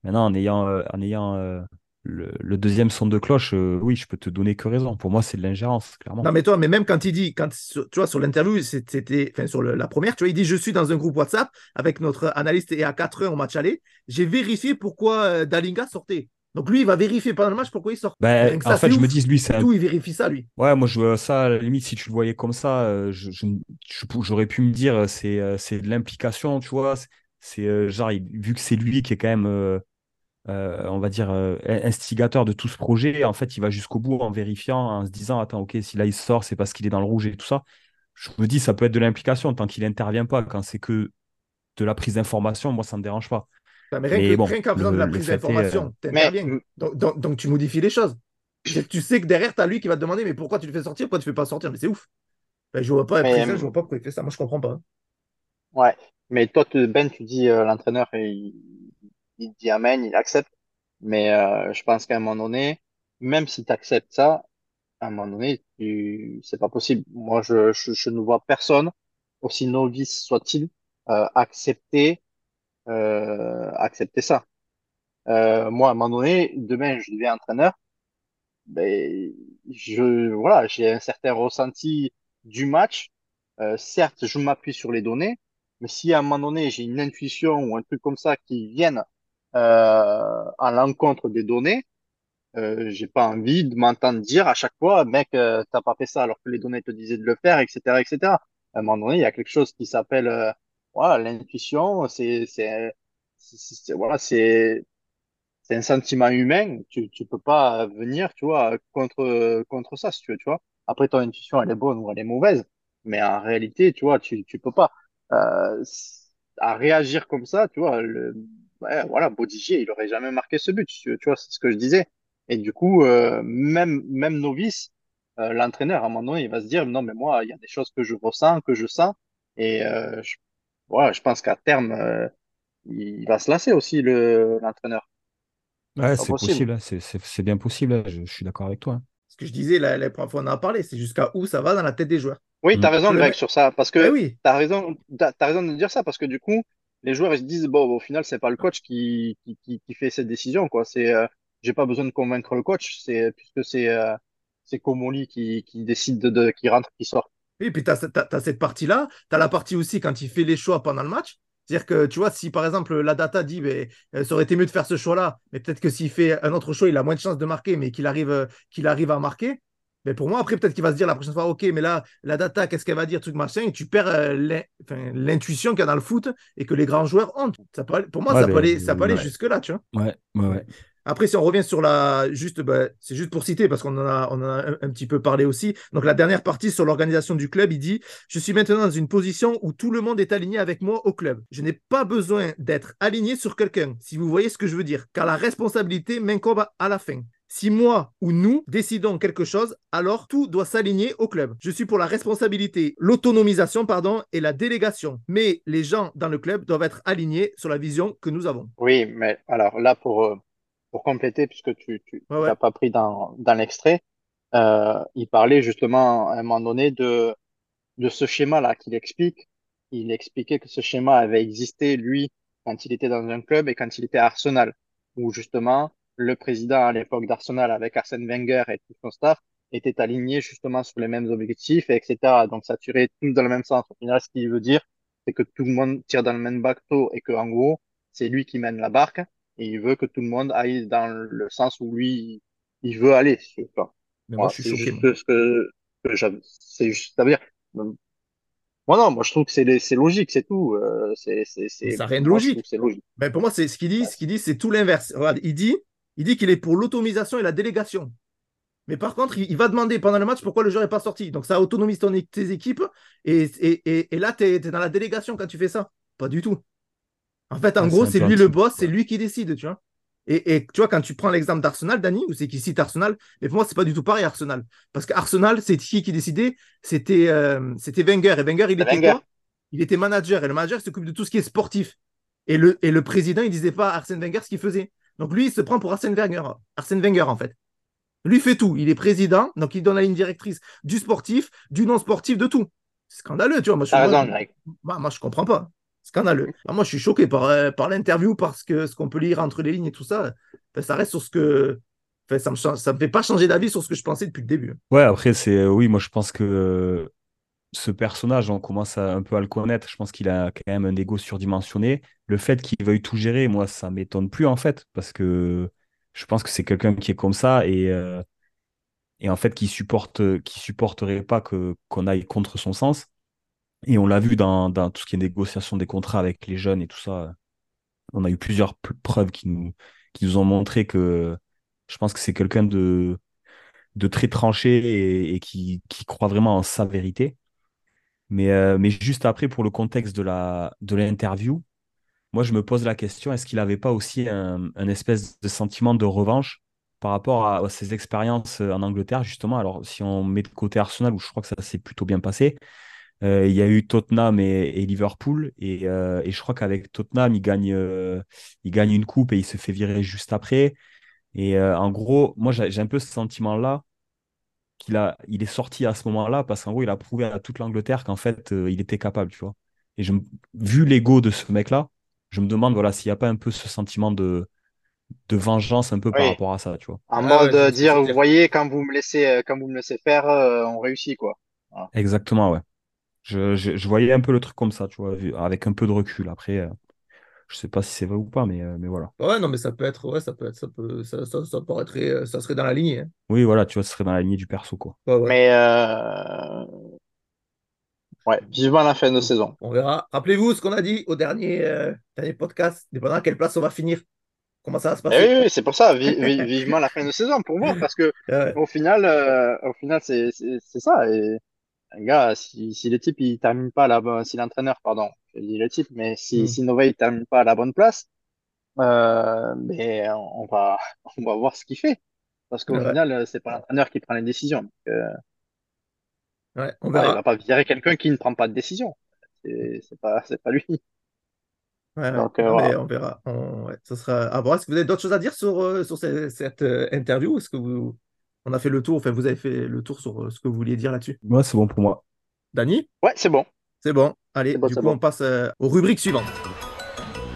Maintenant, en ayant, en ayant le, deuxième son de cloche, euh, oui, je peux te donner que raison. Pour moi, c'est de l'ingérence, clairement. Non, mais toi, mais même quand il dit, quand, tu vois, sur l'interview, c'était, enfin, sur la première, tu vois, il dit Je suis dans un groupe WhatsApp avec notre analyste et à 4 heures au match aller. J'ai vérifié pourquoi euh, Dalinga sortait. Donc lui, il va vérifier pendant le match pourquoi il sort. Ben, en fait, je me dis, lui, c'est. Tout, il vérifie ça, lui. Ouais, moi, je ça, à la limite, si tu le voyais comme ça, euh, j'aurais pu me dire, c'est de l'implication, tu vois. C'est genre, vu que c'est lui qui est quand même euh, on va dire, euh, instigateur de tout ce projet. En fait, il va jusqu'au bout en vérifiant, en se disant, attends, ok, si là il sort, c'est parce qu'il est dans le rouge et tout ça. Je me dis, ça peut être de l'implication tant qu'il n'intervient pas. Quand c'est que de la prise d'information, moi, ça ne me dérange pas. mais rien, qu'en faisant de la prise d'information, tu interviens. Donc, tu modifies les choses. tu sais que derrière, tu as lui qui va te demander, mais pourquoi tu le fais sortir? Pourquoi tu ne fais pas sortir? Mais c'est ouf. Ben, je vois pas, je vois pas pourquoi il fait ça. Moi, je comprends pas. Ouais, mais toi, Ben, tu dis euh, l'entraîneur, il, il dit Amen, il accepte. Mais euh, je pense qu'à un moment donné, même si tu acceptes ça, à un moment donné, tu... c'est pas possible. Moi, je, je, je, ne vois personne, aussi novice soit-il, euh, accepter, euh, accepter ça. Euh, moi, à un moment donné, demain, je deviens entraîneur. Ben, je, voilà, j'ai un certain ressenti du match. Euh, certes, je m'appuie sur les données, mais si à un moment donné, j'ai une intuition ou un truc comme ça qui viennent à l'encontre des données, euh, j'ai pas envie de m'entendre dire à chaque fois, mec, euh, t'as pas fait ça alors que les données te disaient de le faire, etc., etc. À un moment donné, il y a quelque chose qui s'appelle, euh, voilà, l'intuition. C'est, c'est, voilà, c'est, c'est un sentiment humain. Tu, tu peux pas venir, tu vois, contre, contre ça, si tu veux, tu vois. Après, ton intuition, elle est bonne ou elle est mauvaise, mais en réalité, tu vois, tu, tu peux pas. Euh, à réagir comme ça, tu vois, le, voilà, Bodigier, il aurait jamais marqué ce but, tu, vois, c'est ce que je disais. Et du coup, euh, même, même novice, euh, l'entraîneur, à un moment donné, il va se dire, non, mais moi, il y a des choses que je ressens, que je sens. Et euh, je, voilà, je pense qu'à terme, euh, il va se lasser aussi, le, l'entraîneur. Ouais, c'est possible, hein, c'est bien possible, hein, je, suis d'accord avec toi. Hein. Ce que je disais, la, la première fois on en a parlé, c'est jusqu'à où ça va dans la tête des joueurs. Oui, tu as mm. raison, Greg, sur ça. Parce que eh oui. tu as raison, as raison de dire ça, parce que du coup, les joueurs ils se disent bon au final c'est pas le coach qui, qui, qui, fait cette décision quoi. C'est euh, j'ai pas besoin de convaincre le coach c'est puisque c'est euh, c'est Komoli qui, qui décide de, qui rentre qui sort. Oui puis tu as, cette partie là tu as la partie aussi quand il fait les choix pendant le match. C'est-à-dire que, tu vois, si par exemple la data dit, ben, euh, ça aurait été mieux de faire ce choix-là, mais peut-être que s'il fait un autre choix, il a moins de chances de marquer, mais qu'il arrive, euh, qu'il arrive à marquer. Mais pour moi, après, peut-être qu'il va se dire la prochaine fois, OK, mais là, la data, qu'est-ce qu'elle va dire, truc machin, et tu perds euh, l'intuition qu'il y a dans le foot et que les grands joueurs ont. Ça peut aller- pour moi, Ouais, ça peut ben, aller, ça peut aller ouais. jusque-là, tu vois. Ouais, ouais, ouais. Après, si on revient sur la. Juste, bah, c'est juste pour citer, parce qu'on en a, on en a un, un petit peu parlé aussi. Donc, la dernière partie sur l'organisation du club, il dit Je suis maintenant dans une position où tout le monde est aligné avec moi au club. Je n'ai pas besoin d'être aligné sur quelqu'un, si vous voyez ce que je veux dire, car la responsabilité m'incombe à la fin. Si moi ou nous décidons quelque chose, alors tout doit s'aligner au club. Je suis pour la responsabilité, l'autonomisation, pardon, et la délégation. Mais les gens dans le club doivent être alignés sur la vision que nous avons. Oui, mais alors là, pour, euh, pour compléter, puisque tu tu Ouais, ouais. l'as pas pris dans, dans l'extrait, euh, il parlait justement à un moment donné de, de ce schéma-là qu'il explique. Il expliquait que ce schéma avait existé, lui, quand il était dans un club et quand il était à Arsenal, où justement le président à l'époque d'Arsenal avec Arsène Wenger et tout son staff était aligné justement sur les mêmes objectifs, et etc. Donc ça tirait tous dans le même sens. Au final, ce qu'il veut dire, c'est que tout le monde tire dans le même bateau et que en gros, c'est lui qui mène la barque et il veut que tout le monde aille dans le sens où lui il veut aller. Mais Moi, je suis choqué. ce que, que. C'est juste, veut dire. Moi, non, moi, je trouve que c'est c'est logique, c'est tout. Euh, c'est, c'est, c'est, Ça n'a rien de logique. logique. Ben, pour moi, c'est ce qu'il dit. Ce qu'il dit, c'est tout l'inverse. Regarde, il dit, il dit qu'il est pour l'autonomisation et la délégation. Mais par contre, il, il va demander pendant le match pourquoi le joueur n'est pas sorti. Donc ça autonomise ton, tes équipes. Et, et, et, et là, tu es, dans la délégation quand tu fais ça. Pas du tout. En fait, en Ah, gros, c'est lui le boss, c'est lui qui décide, tu vois. Et, et tu vois, quand tu prends l'exemple d'Arsenal, Dani, ou c'est qui cite Arsenal, mais pour moi, c'est pas du tout pareil, Arsenal. Parce qu'Arsenal, c'est qui qui décidait? C'était euh, c'était Wenger. Et Wenger, il était Wenger. quoi? Il était manager. Et le manager, s'occupe de tout ce qui est sportif. Et le, et le président, il disait pas à Arsène Wenger ce qu'il faisait. Donc lui, il se prend pour Arsène Wenger, Arsène Wenger en fait. Lui fait tout. Il est président, donc il donne la ligne directrice du sportif, du non sportif, de tout. C'est scandaleux, tu vois. Moi, je, moi, moi, je comprends pas. Scandaleux. Ah, moi, je suis choqué par, euh, par l'interview parce que ce qu'on peut lire entre les lignes et tout ça, enfin, ça reste sur ce que. Enfin, ça me change- ça me fait pas changer d'avis sur ce que je pensais depuis le début. Ouais, après, c'est oui, moi je pense que euh, ce personnage, on commence un peu à le connaître. Je pense qu'il a quand même un ego surdimensionné. Le fait qu'il veuille tout gérer, moi, ça m'étonne plus en fait, parce que je pense que c'est quelqu'un qui est comme ça et, euh, en fait qui supporte, qui supporterait pas que qu'on aille contre son sens. Et on l'a vu dans, tout ce qui est négociation des contrats avec les jeunes et tout ça. On a eu plusieurs preuves qui nous, ont montré que je pense que c'est quelqu'un de très tranché et, qui croit vraiment en sa vérité. Mais, euh, mais juste après, pour le contexte de la, de l'interview, moi, je me pose la question, est-ce qu'il n'avait pas aussi un, espèce de sentiment de revanche par rapport à, ses expériences en Angleterre, justement? Alors, si on met de côté Arsenal, où je crois que ça s'est plutôt bien passé, euh, il y a eu Tottenham et, Liverpool, et, euh, et je crois qu'avec Tottenham, il gagne, euh, il gagne une coupe et il se fait virer juste après. Et euh, en gros, moi, j'ai un peu ce sentiment-là qu'il a, il est sorti à ce moment-là parce qu'en gros, il a prouvé à toute l'Angleterre qu'en fait, euh, il était capable, tu vois. Et je, me- vu l'ego de ce mec-là, je me demande, voilà, s'il n'y a pas un peu ce sentiment de, de vengeance un peu par rapport à ça, tu vois. En Ah mode ouais, dire, vous voyez, quand vous me laissez, euh, quand vous me laissez faire, euh, on réussit, quoi. Exactement, ouais. Je, je, je voyais un peu le truc comme ça, tu vois, vu- avec un peu de recul. Après, euh, je sais pas si c'est vrai ou pas, mais, euh, mais voilà. Ouais, non, mais ça peut être, ouais, ça peut être, ça peut, ça, ça, ça paraîtrait, euh, ça serait dans la lignée. hein. Oui, voilà, tu vois, ce serait dans la lignée du perso, quoi. Ouais, ouais. Mais euh... ouais, vivement la fin de saison. On verra. Rappelez-vous ce qu'on a dit au dernier, euh, dernier podcast, dépendant à quelle place on va finir, comment ça va se passer? oui, oui, c'est pour ça, vi- vi- vivement la fin de saison pour moi, parce que Ouais. au final, euh, au final, c'est ça. Et gars, si si les types ils terminent pas à la bonne, si l'entraîneur, pardon, je dis le type, mais si Mm. si Nova il termine pas à la bonne place, euh, mais on va on va voir ce qu'il fait, parce qu'au Ouais. final, c'est pas l'entraîneur qui prend les décisions. Donc, euh, Ouais, on voilà, il verra. va pas virer quelqu'un qui ne prend pas de décision. C'est pas c'est pas lui. Ouais. Donc, euh, mais on verra. On- ça sera à voir. Est-ce que vous avez d'autres choses à dire sur, sur ce- cette euh, interview? Est-ce que vous, on a fait le tour, enfin, vous avez fait le tour sur euh, ce que vous vouliez dire là-dessus? Moi, c'est bon pour moi. Dani? Ouais, c'est bon. C'est bon. Allez, bon, du coup, bon. on passe euh, aux rubriques suivantes.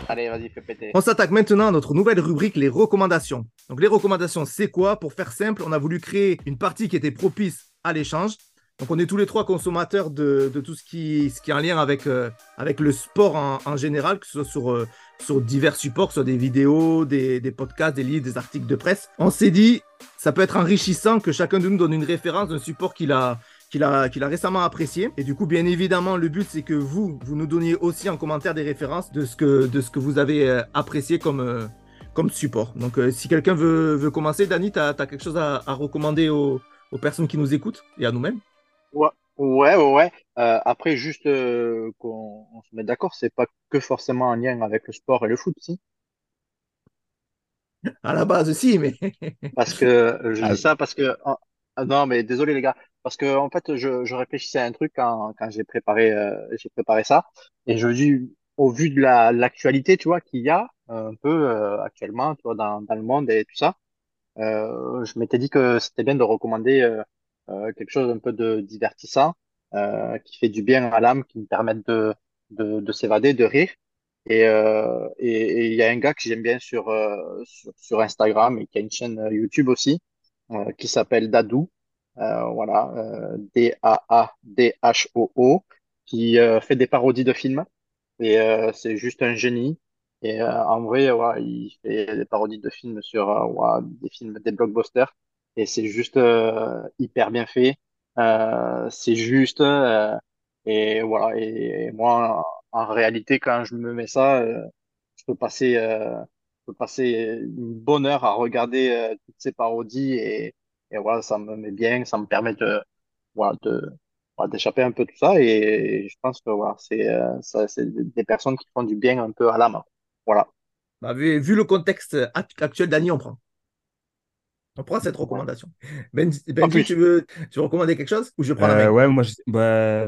Allez, vas-y, fais péter. On s'attaque maintenant à notre nouvelle rubrique, les recommandations. Donc, les recommandations, c'est quoi? Pour faire simple, on a voulu créer une partie qui était propice à l'échange. Donc on est tous les trois consommateurs de, de tout ce qui, ce qui est en lien avec, euh, avec le sport en, général, que ce soit sur, euh, sur divers supports, soit des vidéos, des, podcasts, des livres, des articles de presse. On s'est dit, ça peut être enrichissant que chacun de nous donne une référence d'un support qu'il a, récemment apprécié. Et du coup, bien évidemment, le but, c'est que vous, vous nous donniez aussi en commentaire des références de ce que, vous avez euh, apprécié comme, comme support. Donc, si quelqu'un veut, commencer, Dani, tu as, quelque chose à, à recommander aux, aux personnes qui nous écoutent et à nous-mêmes? Ouais, ouais, ouais. Euh, après, juste euh, qu'on on se mette d'accord, c'est pas que forcément en lien avec le sport et le foot, si. À la base, si, mais. Parce que je dis ça parce que. ah, non, mais désolé les gars. Parce que en fait, je, je réfléchissais à un truc quand, quand j'ai préparé, euh, j'ai préparé ça. Et je dis, au vu de la, l'actualité, tu vois, qu'il y a un peu euh, actuellement, tu vois, dans, dans le monde et tout ça, euh, je m'étais dit que c'était bien de recommander euh, euh, quelque chose un peu de divertissant, euh, qui fait du bien à l'âme, qui me permette de, de, de s'évader, de rire. Et euh, et il y a un gars que j'aime bien sur, euh, sur, Instagram et qui a une chaîne YouTube aussi, euh, qui s'appelle Dadou. Euh, voilà, euh, D-A-A-D-H-O-O, qui euh, fait des parodies de films. Et euh, c'est juste un génie. Et euh, en vrai, il fait des parodies de films sur euh, des films, des blockbusters. Et c'est juste euh, hyper bien fait. Euh, c'est juste. euh, et voilà. Et, moi, en, réalité, quand je me mets ça, je peux passer, passer une bonne heure à regarder toutes ces parodies. Et, et voilà, ça me met bien. Ça me permet de, voilà, de, d'échapper un peu tout ça. Et, je pense que voilà, c'est des personnes qui font du bien un peu à l'âme. Voilà. Bah, vu, vu, le contexte actuel d'Annie, on prend. On prend cette recommandation? Ben, Benji, tu veux, tu veux recommander quelque chose ou je prends la main? Euh, ouais, moi, je, bah,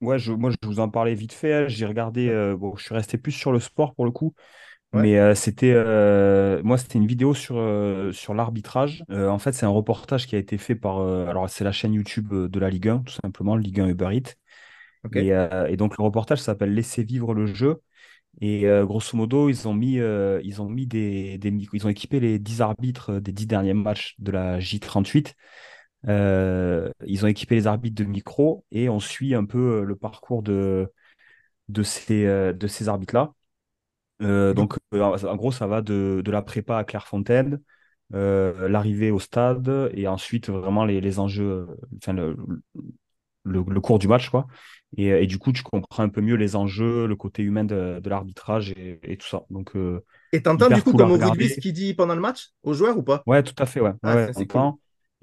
ouais, je, moi, je vous en parlais vite fait. J'ai regardé, euh, bon, je suis resté plus sur le sport pour le coup, Ouais. mais euh, c'était, moi, c'était une vidéo sur, sur l'arbitrage. En fait, c'est un reportage qui a été fait par, alors, c'est la chaîne YouTube de la Ligue 1, tout simplement, Ligue 1 Uber Eats. Et, et donc, le reportage s'appelle Laissez vivre le jeu. Et euh, grosso modo, ils ont mis, euh, ils ont mis des, ils ont équipé les 10 arbitres des 10 derniers matchs de la J38. Euh, ils ont équipé les arbitres de micros et on suit un peu euh, le parcours de, de ces, euh, de ces arbitres-là. Euh, donc, euh, en gros, ça va de, de la prépa à Clairefontaine, euh, l'arrivée au stade et ensuite vraiment les, les enjeux, euh, le, le cours du match, quoi. Et, et du coup, tu comprends un peu mieux les enjeux, le côté humain de, de l'arbitrage et, et tout ça. Donc, euh, Et t'entends du coup cool comme au rugby ce qu'il dit pendant le match aux joueurs ou pas? Ouais, tout à fait, ouais. Ah, Ouais, ça, on c'est cool. entend.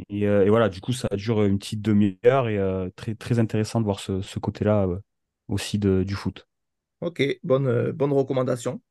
Et, euh, et voilà, du coup, ça dure une petite demi-heure et euh, très, très intéressant de voir ce, ce côté-là euh, aussi de, du foot. Ok, bonne, euh, bonne recommandation.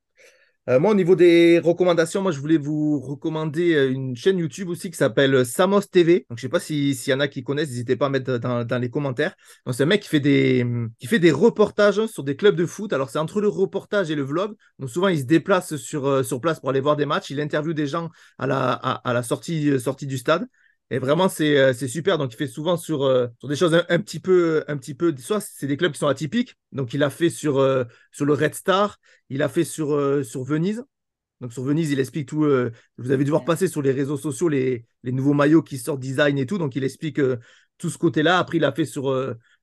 Euh, moi, au niveau des recommandations, moi, je voulais vous recommander euh, une chaîne YouTube aussi qui s'appelle euh, Samos TV. Donc, je sais pas si- s'il y en a qui connaissent, n'hésitez pas à mettre dans, dans les commentaires. Donc, c'est un mec qui fait des, qui fait des reportages sur des clubs de foot. Alors, c'est entre le reportage et le vlog. Donc, souvent, il se déplace sur, sur place pour aller voir des matchs. Il interviewe des gens à la, à, la sortie, sortie du stade. Et vraiment, c'est euh, c'est super. Donc, il fait souvent sur, euh, sur des choses un, un petit peu, un petit peu, soit c'est des clubs qui sont atypiques. Donc, il a fait sur, euh, sur le Red Star. Il a fait sur, euh, sur Venise. Donc sur Venise, il explique tout. vous avez dû voir passer sur les réseaux sociaux les, les nouveaux maillots qui sortent design et tout. Donc il explique tout ce côté-là. Après, il a fait sur,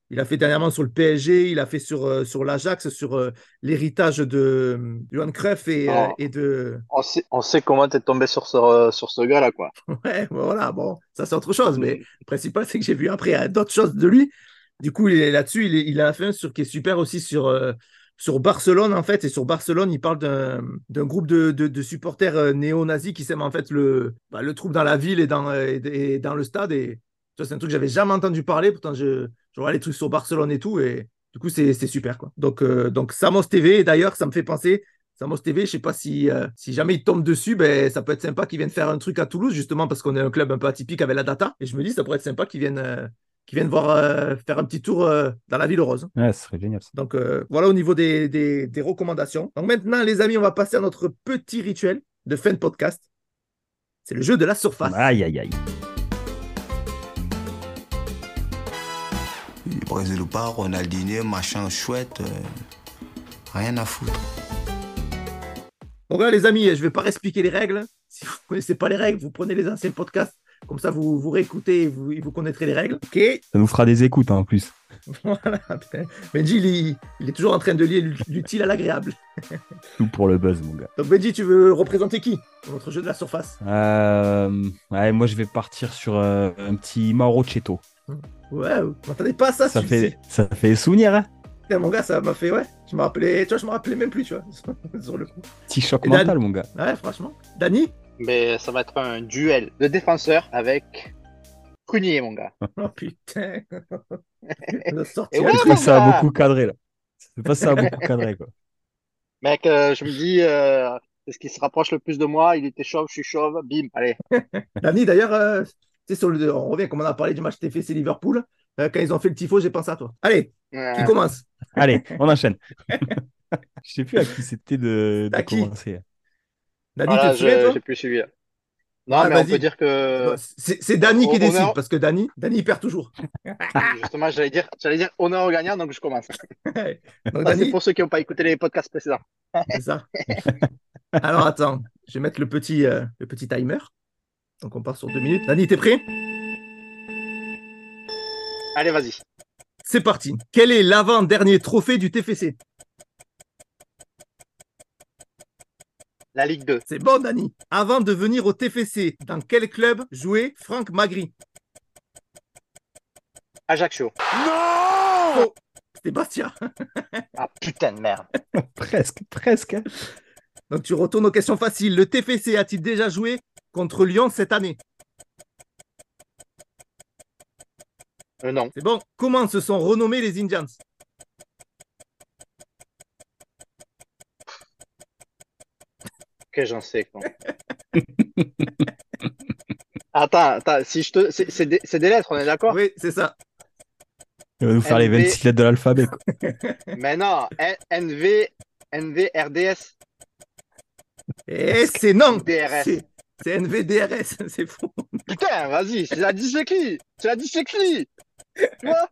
il a fait dernièrement sur le PSG. Il a fait sur, euh, sur l'Ajax, sur euh, l'héritage de euh, Johan Cruyff et, Oh, et de. on sait, on sait comment t'es tombé sur ce, sur ce gars-là, quoi. Ouais, voilà. Bon, ça c'est autre chose. Mais le principal, c'est que j'ai vu après euh, d'autres choses de lui. Du coup, il est là-dessus. Il, il a fait un sur qui est super aussi sur. euh, sur Barcelone, en fait, et sur Barcelone, il parle d'un d'un groupe de, de- de supporters néo-nazis qui sèment en fait le, bah, le trouble dans la ville et dans, et, et dans le stade. Et ça, c'est un truc que j'avais jamais entendu parler. Pourtant, je, je vois les trucs sur Barcelone et tout. Et du coup, c'est super. Quoi. Donc, euh, donc, Samos TV, d'ailleurs, ça me fait penser. Samos TV, je sais pas si, euh, si jamais il tombe dessus, ben, ça peut être sympa qu'ils viennent faire un truc à Toulouse, justement, parce qu'on est un club un peu atypique avec la data. Et je me dis, ça pourrait être sympa qu'ils viennent, euh, qu'ils viennent voir, euh, faire un petit tour euh, dans la ville rose. Ouais, ce serait génial. ça. Donc euh, voilà au niveau des, des- des recommandations. Donc maintenant, les amis, on va passer à notre petit rituel de fin de podcast. C'est le jeu de la surface. Aïe, aïe, aïe. Brésil ou pas, Ronaldinho, machin chouette, euh, rien à foutre. Donc là, les amis, je ne vais pas expliquer les règles. Si vous ne connaissez pas les règles, vous prenez les anciens podcasts, Comme ça, vous, vous réécoutez et vous, vous connaîtrez les règles. Ok. Ça nous fera des écoutes hein, en plus. Voilà. Benji, il, est- il est toujours en train de lier l'utile à l'agréable. Tout pour le buzz, mon gars. Donc, Benji, tu veux représenter qui dans notre jeu de la surface? Euh, ouais, moi, je vais partir sur euh, un petit Mauro Cheto. Ouais, vous m'attendez pas à ça, Ça fait, ça fait souvenir, hein Putain, Mon gars, ça m'a fait, ouais. Je me rappelais, tu vois, je me rappelais même plus, tu vois, sur le coup. Petit choc Et Dan- mental, mon gars. Ouais, franchement. Dani Mais ça va être un duel de défenseurs avec Prunier, mon gars. Oh putain. Le sorti. Et Je ouais, trouve mon ça a beaucoup cadré, là. C'est pas ça a beaucoup cadré, quoi. Mec, euh, je me dis, euh, c'est ce qui se rapproche le plus de moi. Il était chauve, je suis chauve. Bim, allez. Dani, d'ailleurs, euh, sur le, on revient comme on a parlé du match TFC Liverpool. euh, quand ils ont fait le tifo, j'ai pensé à toi. Allez, qui Euh, commence Allez, on enchaîne. Je sais plus à qui c'était de, de À qui commencer. Dani, voilà, tu j'ai plus suivi. Non, Ah, mais on peut dire que C'est Dani qui on- décide, parce que Dani, Dani, il perd toujours. justement, j'allais dire, j'allais dire honneur au gagnant, donc je commence. C'est Dani, pour ceux qui n'ont pas écouté les podcasts précédents. c'est ça. Alors, attends, je vais mettre le petit, euh, le petit timer. Donc, on part sur deux minutes. Dani, t'es prêt? Allez, vas-y. C'est parti. Quel est l'avant-dernier trophée du TFC La Ligue 2. C'est bon, Dani. Avant de venir au TFC, dans quel club jouait Franck Magri? Ajaccio. Oh, C'était Bastia. Ah putain de merde. Presque, presque. Donc, tu retournes aux questions faciles. Le TFC a-t-il déjà joué? Contre Lyon cette année Euh, non. C'est bon. Comment se sont renommés les Indians? Que j'en sais, quoi. attends, attends, si je te. C'est des, c'est des lettres, on est d'accord? Oui, c'est ça. Il va nous faire les NV. 26 lettres de l'alphabet, quoi. Mais non, N- NV, NVRDS. Et c'est non. DRS. C'est- NVDRS. C'est faux. Putain, vas-y, c'est la dyslexie. C'est la dyslexie. Tu vois?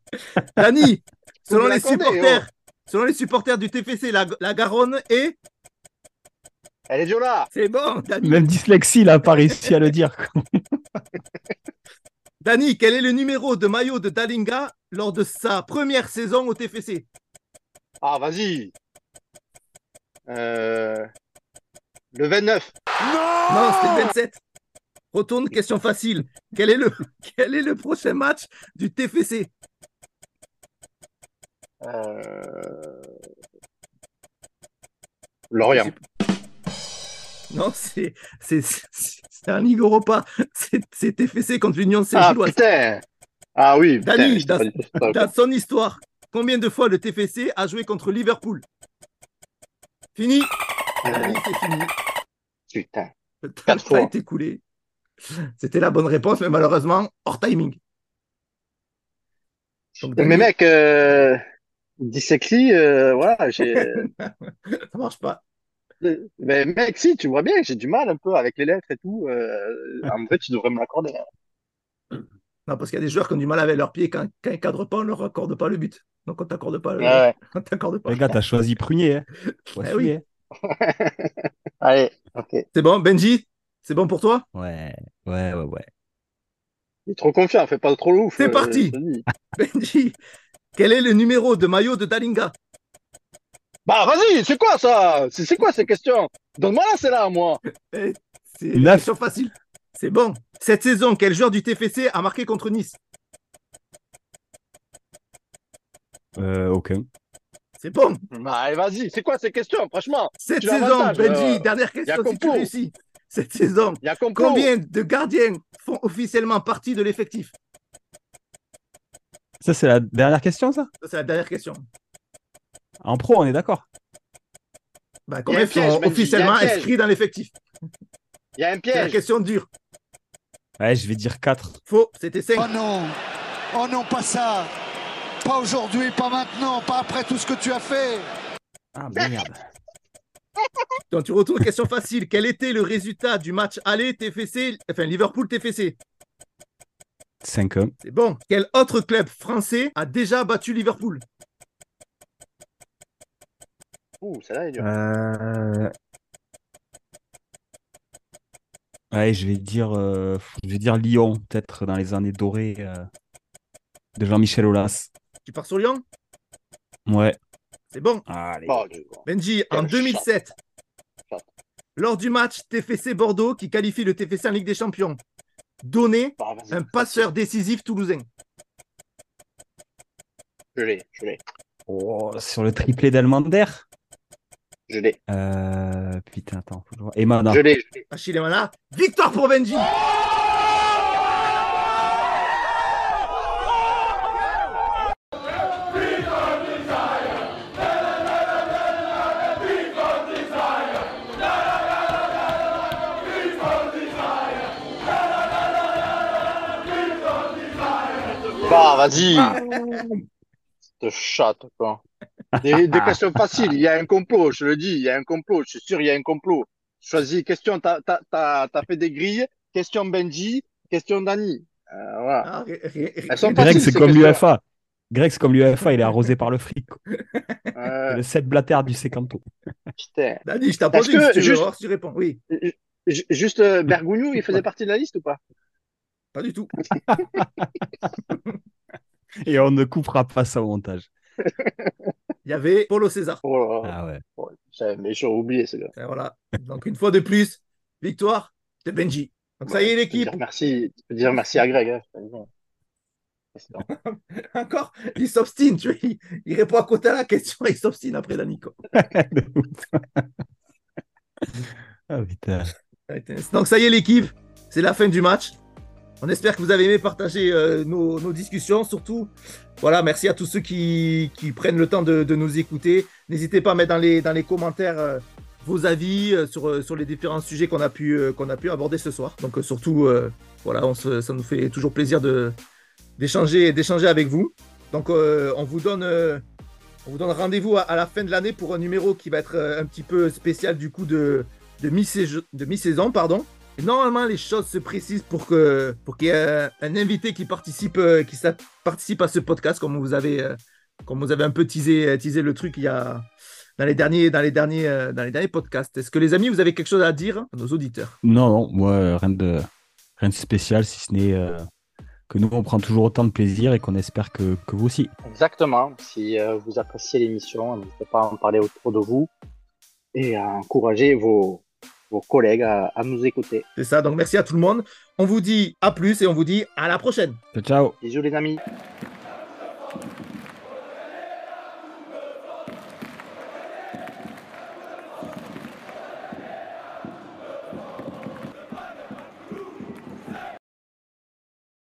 Dani, selon les supporters, selon les supporters du TFC, la, la Garonne est. Elle est viola. C'est bon, Dani. Même dyslexie, a pas réussi à le dire. Dani, quel est le numéro de maillot de Dalinga lors de sa première saison au TFC Ah, vas-y. Euh... Le 29. Non, c'était le 27. Retourne, question facile. Quel est le, quel est le prochain match du TFC Euh... Lorient. Non, c'est c'est- c'est- c'est un Ligue Europa. C'est c'est TFC contre l'Union Ah, Saint-Gilloise. putain. Ah oui, putain, Dani, pas ok. Dans son histoire, combien de fois le TFC a joué contre Liverpool? Fini Dani, c'est fini. Putain. Le temps Quatre a fois. été écoulé. C'était la bonne réponse, mais malheureusement, hors timing. Donc, Mais mec, euh... dyslexie, euh, voilà, j'ai... ça marche pas. Mais mec, si, tu vois bien que j'ai du mal un peu avec les lettres et tout. euh, En vrai, tu devrais me l'accorder. hein. Non, parce qu'il y a des joueurs qui ont du mal avec leurs pieds quand, quand ils ne cadrent pas, on ne leur accorde pas le but. Donc on t'accorde pas le Ouais. on t'accorde pas. Les gars, t'as choisi Prunier. Hein. Eh assumer, Allez, ok. C'est bon, Benji? C'est bon pour toi? Ouais, ouais, ouais, ouais. Il est trop confiant, fais pas trop le ouf. C'est euh, parti. Benji, quel est le numéro de maillot de Dalinga? Bah vas-y, c'est quoi ça? C'est quoi ces questions? Donne-moi là, c'est là, moi. Eh, C'est une question facile. C'est bon. Cette saison, quel joueur du TFC a marqué contre Nice? Euh, aucun. C'est bon. Bah allez, vas-y, c'est quoi ces questions, franchement? Cette saison, Benji, euh, dernière question si tu réussis. Cette saison, Il y a complot. combien de gardiens font officiellement partie de l'effectif? Ça, c'est la dernière question, ça? Ça, C'est la dernière question. En pro, on est d'accord. Bah, combien piège, sont Benji, officiellement piège. inscrits dans l'effectif? Il y a un C'est la piège. question dure. Ouais, je vais dire 4. Faux, c'était 5. Oh non Oh non, pas ça Pas aujourd'hui, pas maintenant, pas après tout ce que tu as fait Ah, merde. Donc tu retournes aux questions faciles. Quel était le résultat du match aller TFC, enfin Liverpool TFC 5-1. C'est bon. Quel autre club français a déjà battu Liverpool? Ouh, celle-là est dure. Euh... Ouais, je vais dire, euh, je vais dire Lyon, peut-être dans les années dorées euh, de Jean-Michel Aulas. Tu pars sur Lyon? Ouais. C'est bon. Allez. Benji, en Quel 2007, Chat. lors du match TFC Bordeaux qui qualifie le TFC en Ligue des Champions, donné Bah, un passeur décisif toulousain. Je l'ai, je l'ai, Oh, sur le triplé d'Almander? je l'ai, Euh, putain, attends, faut que je vois. Emana. je l'ai, je l'ai. Achille Emana, victoire pour Benji. Vas-y. Cette chatte, quoi. Des, des questions faciles. Il y a un complot, je le dis. Il y a un complot. Je suis sûr, il y a un complot. Choisis question, t'as, t'as, t'as, t'as fait des grilles. Question Benji. Question Dani. Euh, voilà. Ah, Greg, c'est ces comme l'UFA. Greg, c'est comme l'UFA, il est arrosé par le fric. Euh, Le 7 blatter du Secanto. putain. Dani, je t'ai Est-ce posé que si tu veux juste- voir si tu réponds. Oui, Ju- Juste euh, Bergogneau, il faisait partie de la liste ou pas? pas du tout. Et on ne coupera pas ça au montage. Il y avait Paulo César. Oh, là là. Ah ouais. Oh, j'avais- mais j'ai oublié ce gars. Et voilà. Donc une fois de plus, victoire de Benji. Donc ça y est l'équipe. dire merci, tu peux dire merci à Greg. hein. Encore, il s'obstine, tu vois. Il, il répond à côté à la question et il s'obstine après Dani. ah putain. Donc ça y est l'équipe, c'est la fin du match. On espère que vous avez aimé partager euh, nos, discussions. Surtout, voilà, merci à tous ceux qui, prennent le temps de, nous écouter. N'hésitez pas à mettre dans les, commentaires euh, vos avis euh, sur, les différents sujets qu'on a, pu, aborder ce soir. Donc surtout, voilà, ça nous fait toujours plaisir d'échanger, avec vous. Donc on vous donne, on vous donne rendez-vous à, la fin de l'année pour un numéro qui va être un petit peu spécial du coup de, mi-saison. Et normalement, les choses se précisent pour que pour qu'il y ait un, invité qui participe, euh, qui participe à ce podcast, comme vous avez, euh, comme vous avez un peu teasé, euh, teasé le truc il y a dans les derniers, dans les derniers, dans les derniers podcasts. Est-ce que les amis, vous avez quelque chose à dire à nos auditeurs? Non, non, moi, rien de, rien de spécial, si ce n'est euh, que nous, on prend toujours autant de plaisir et qu'on espère que, que vous aussi. Exactement. Si euh, vous appréciez l'émission, n'hésitez pas à en parler autour de vous et à encourager vos, vos collègues à, à nous écouter. C'est ça. Donc merci à tout le monde. On vous dit à plus et on vous dit à la prochaine. Ciao, ciao. Bisous les amis.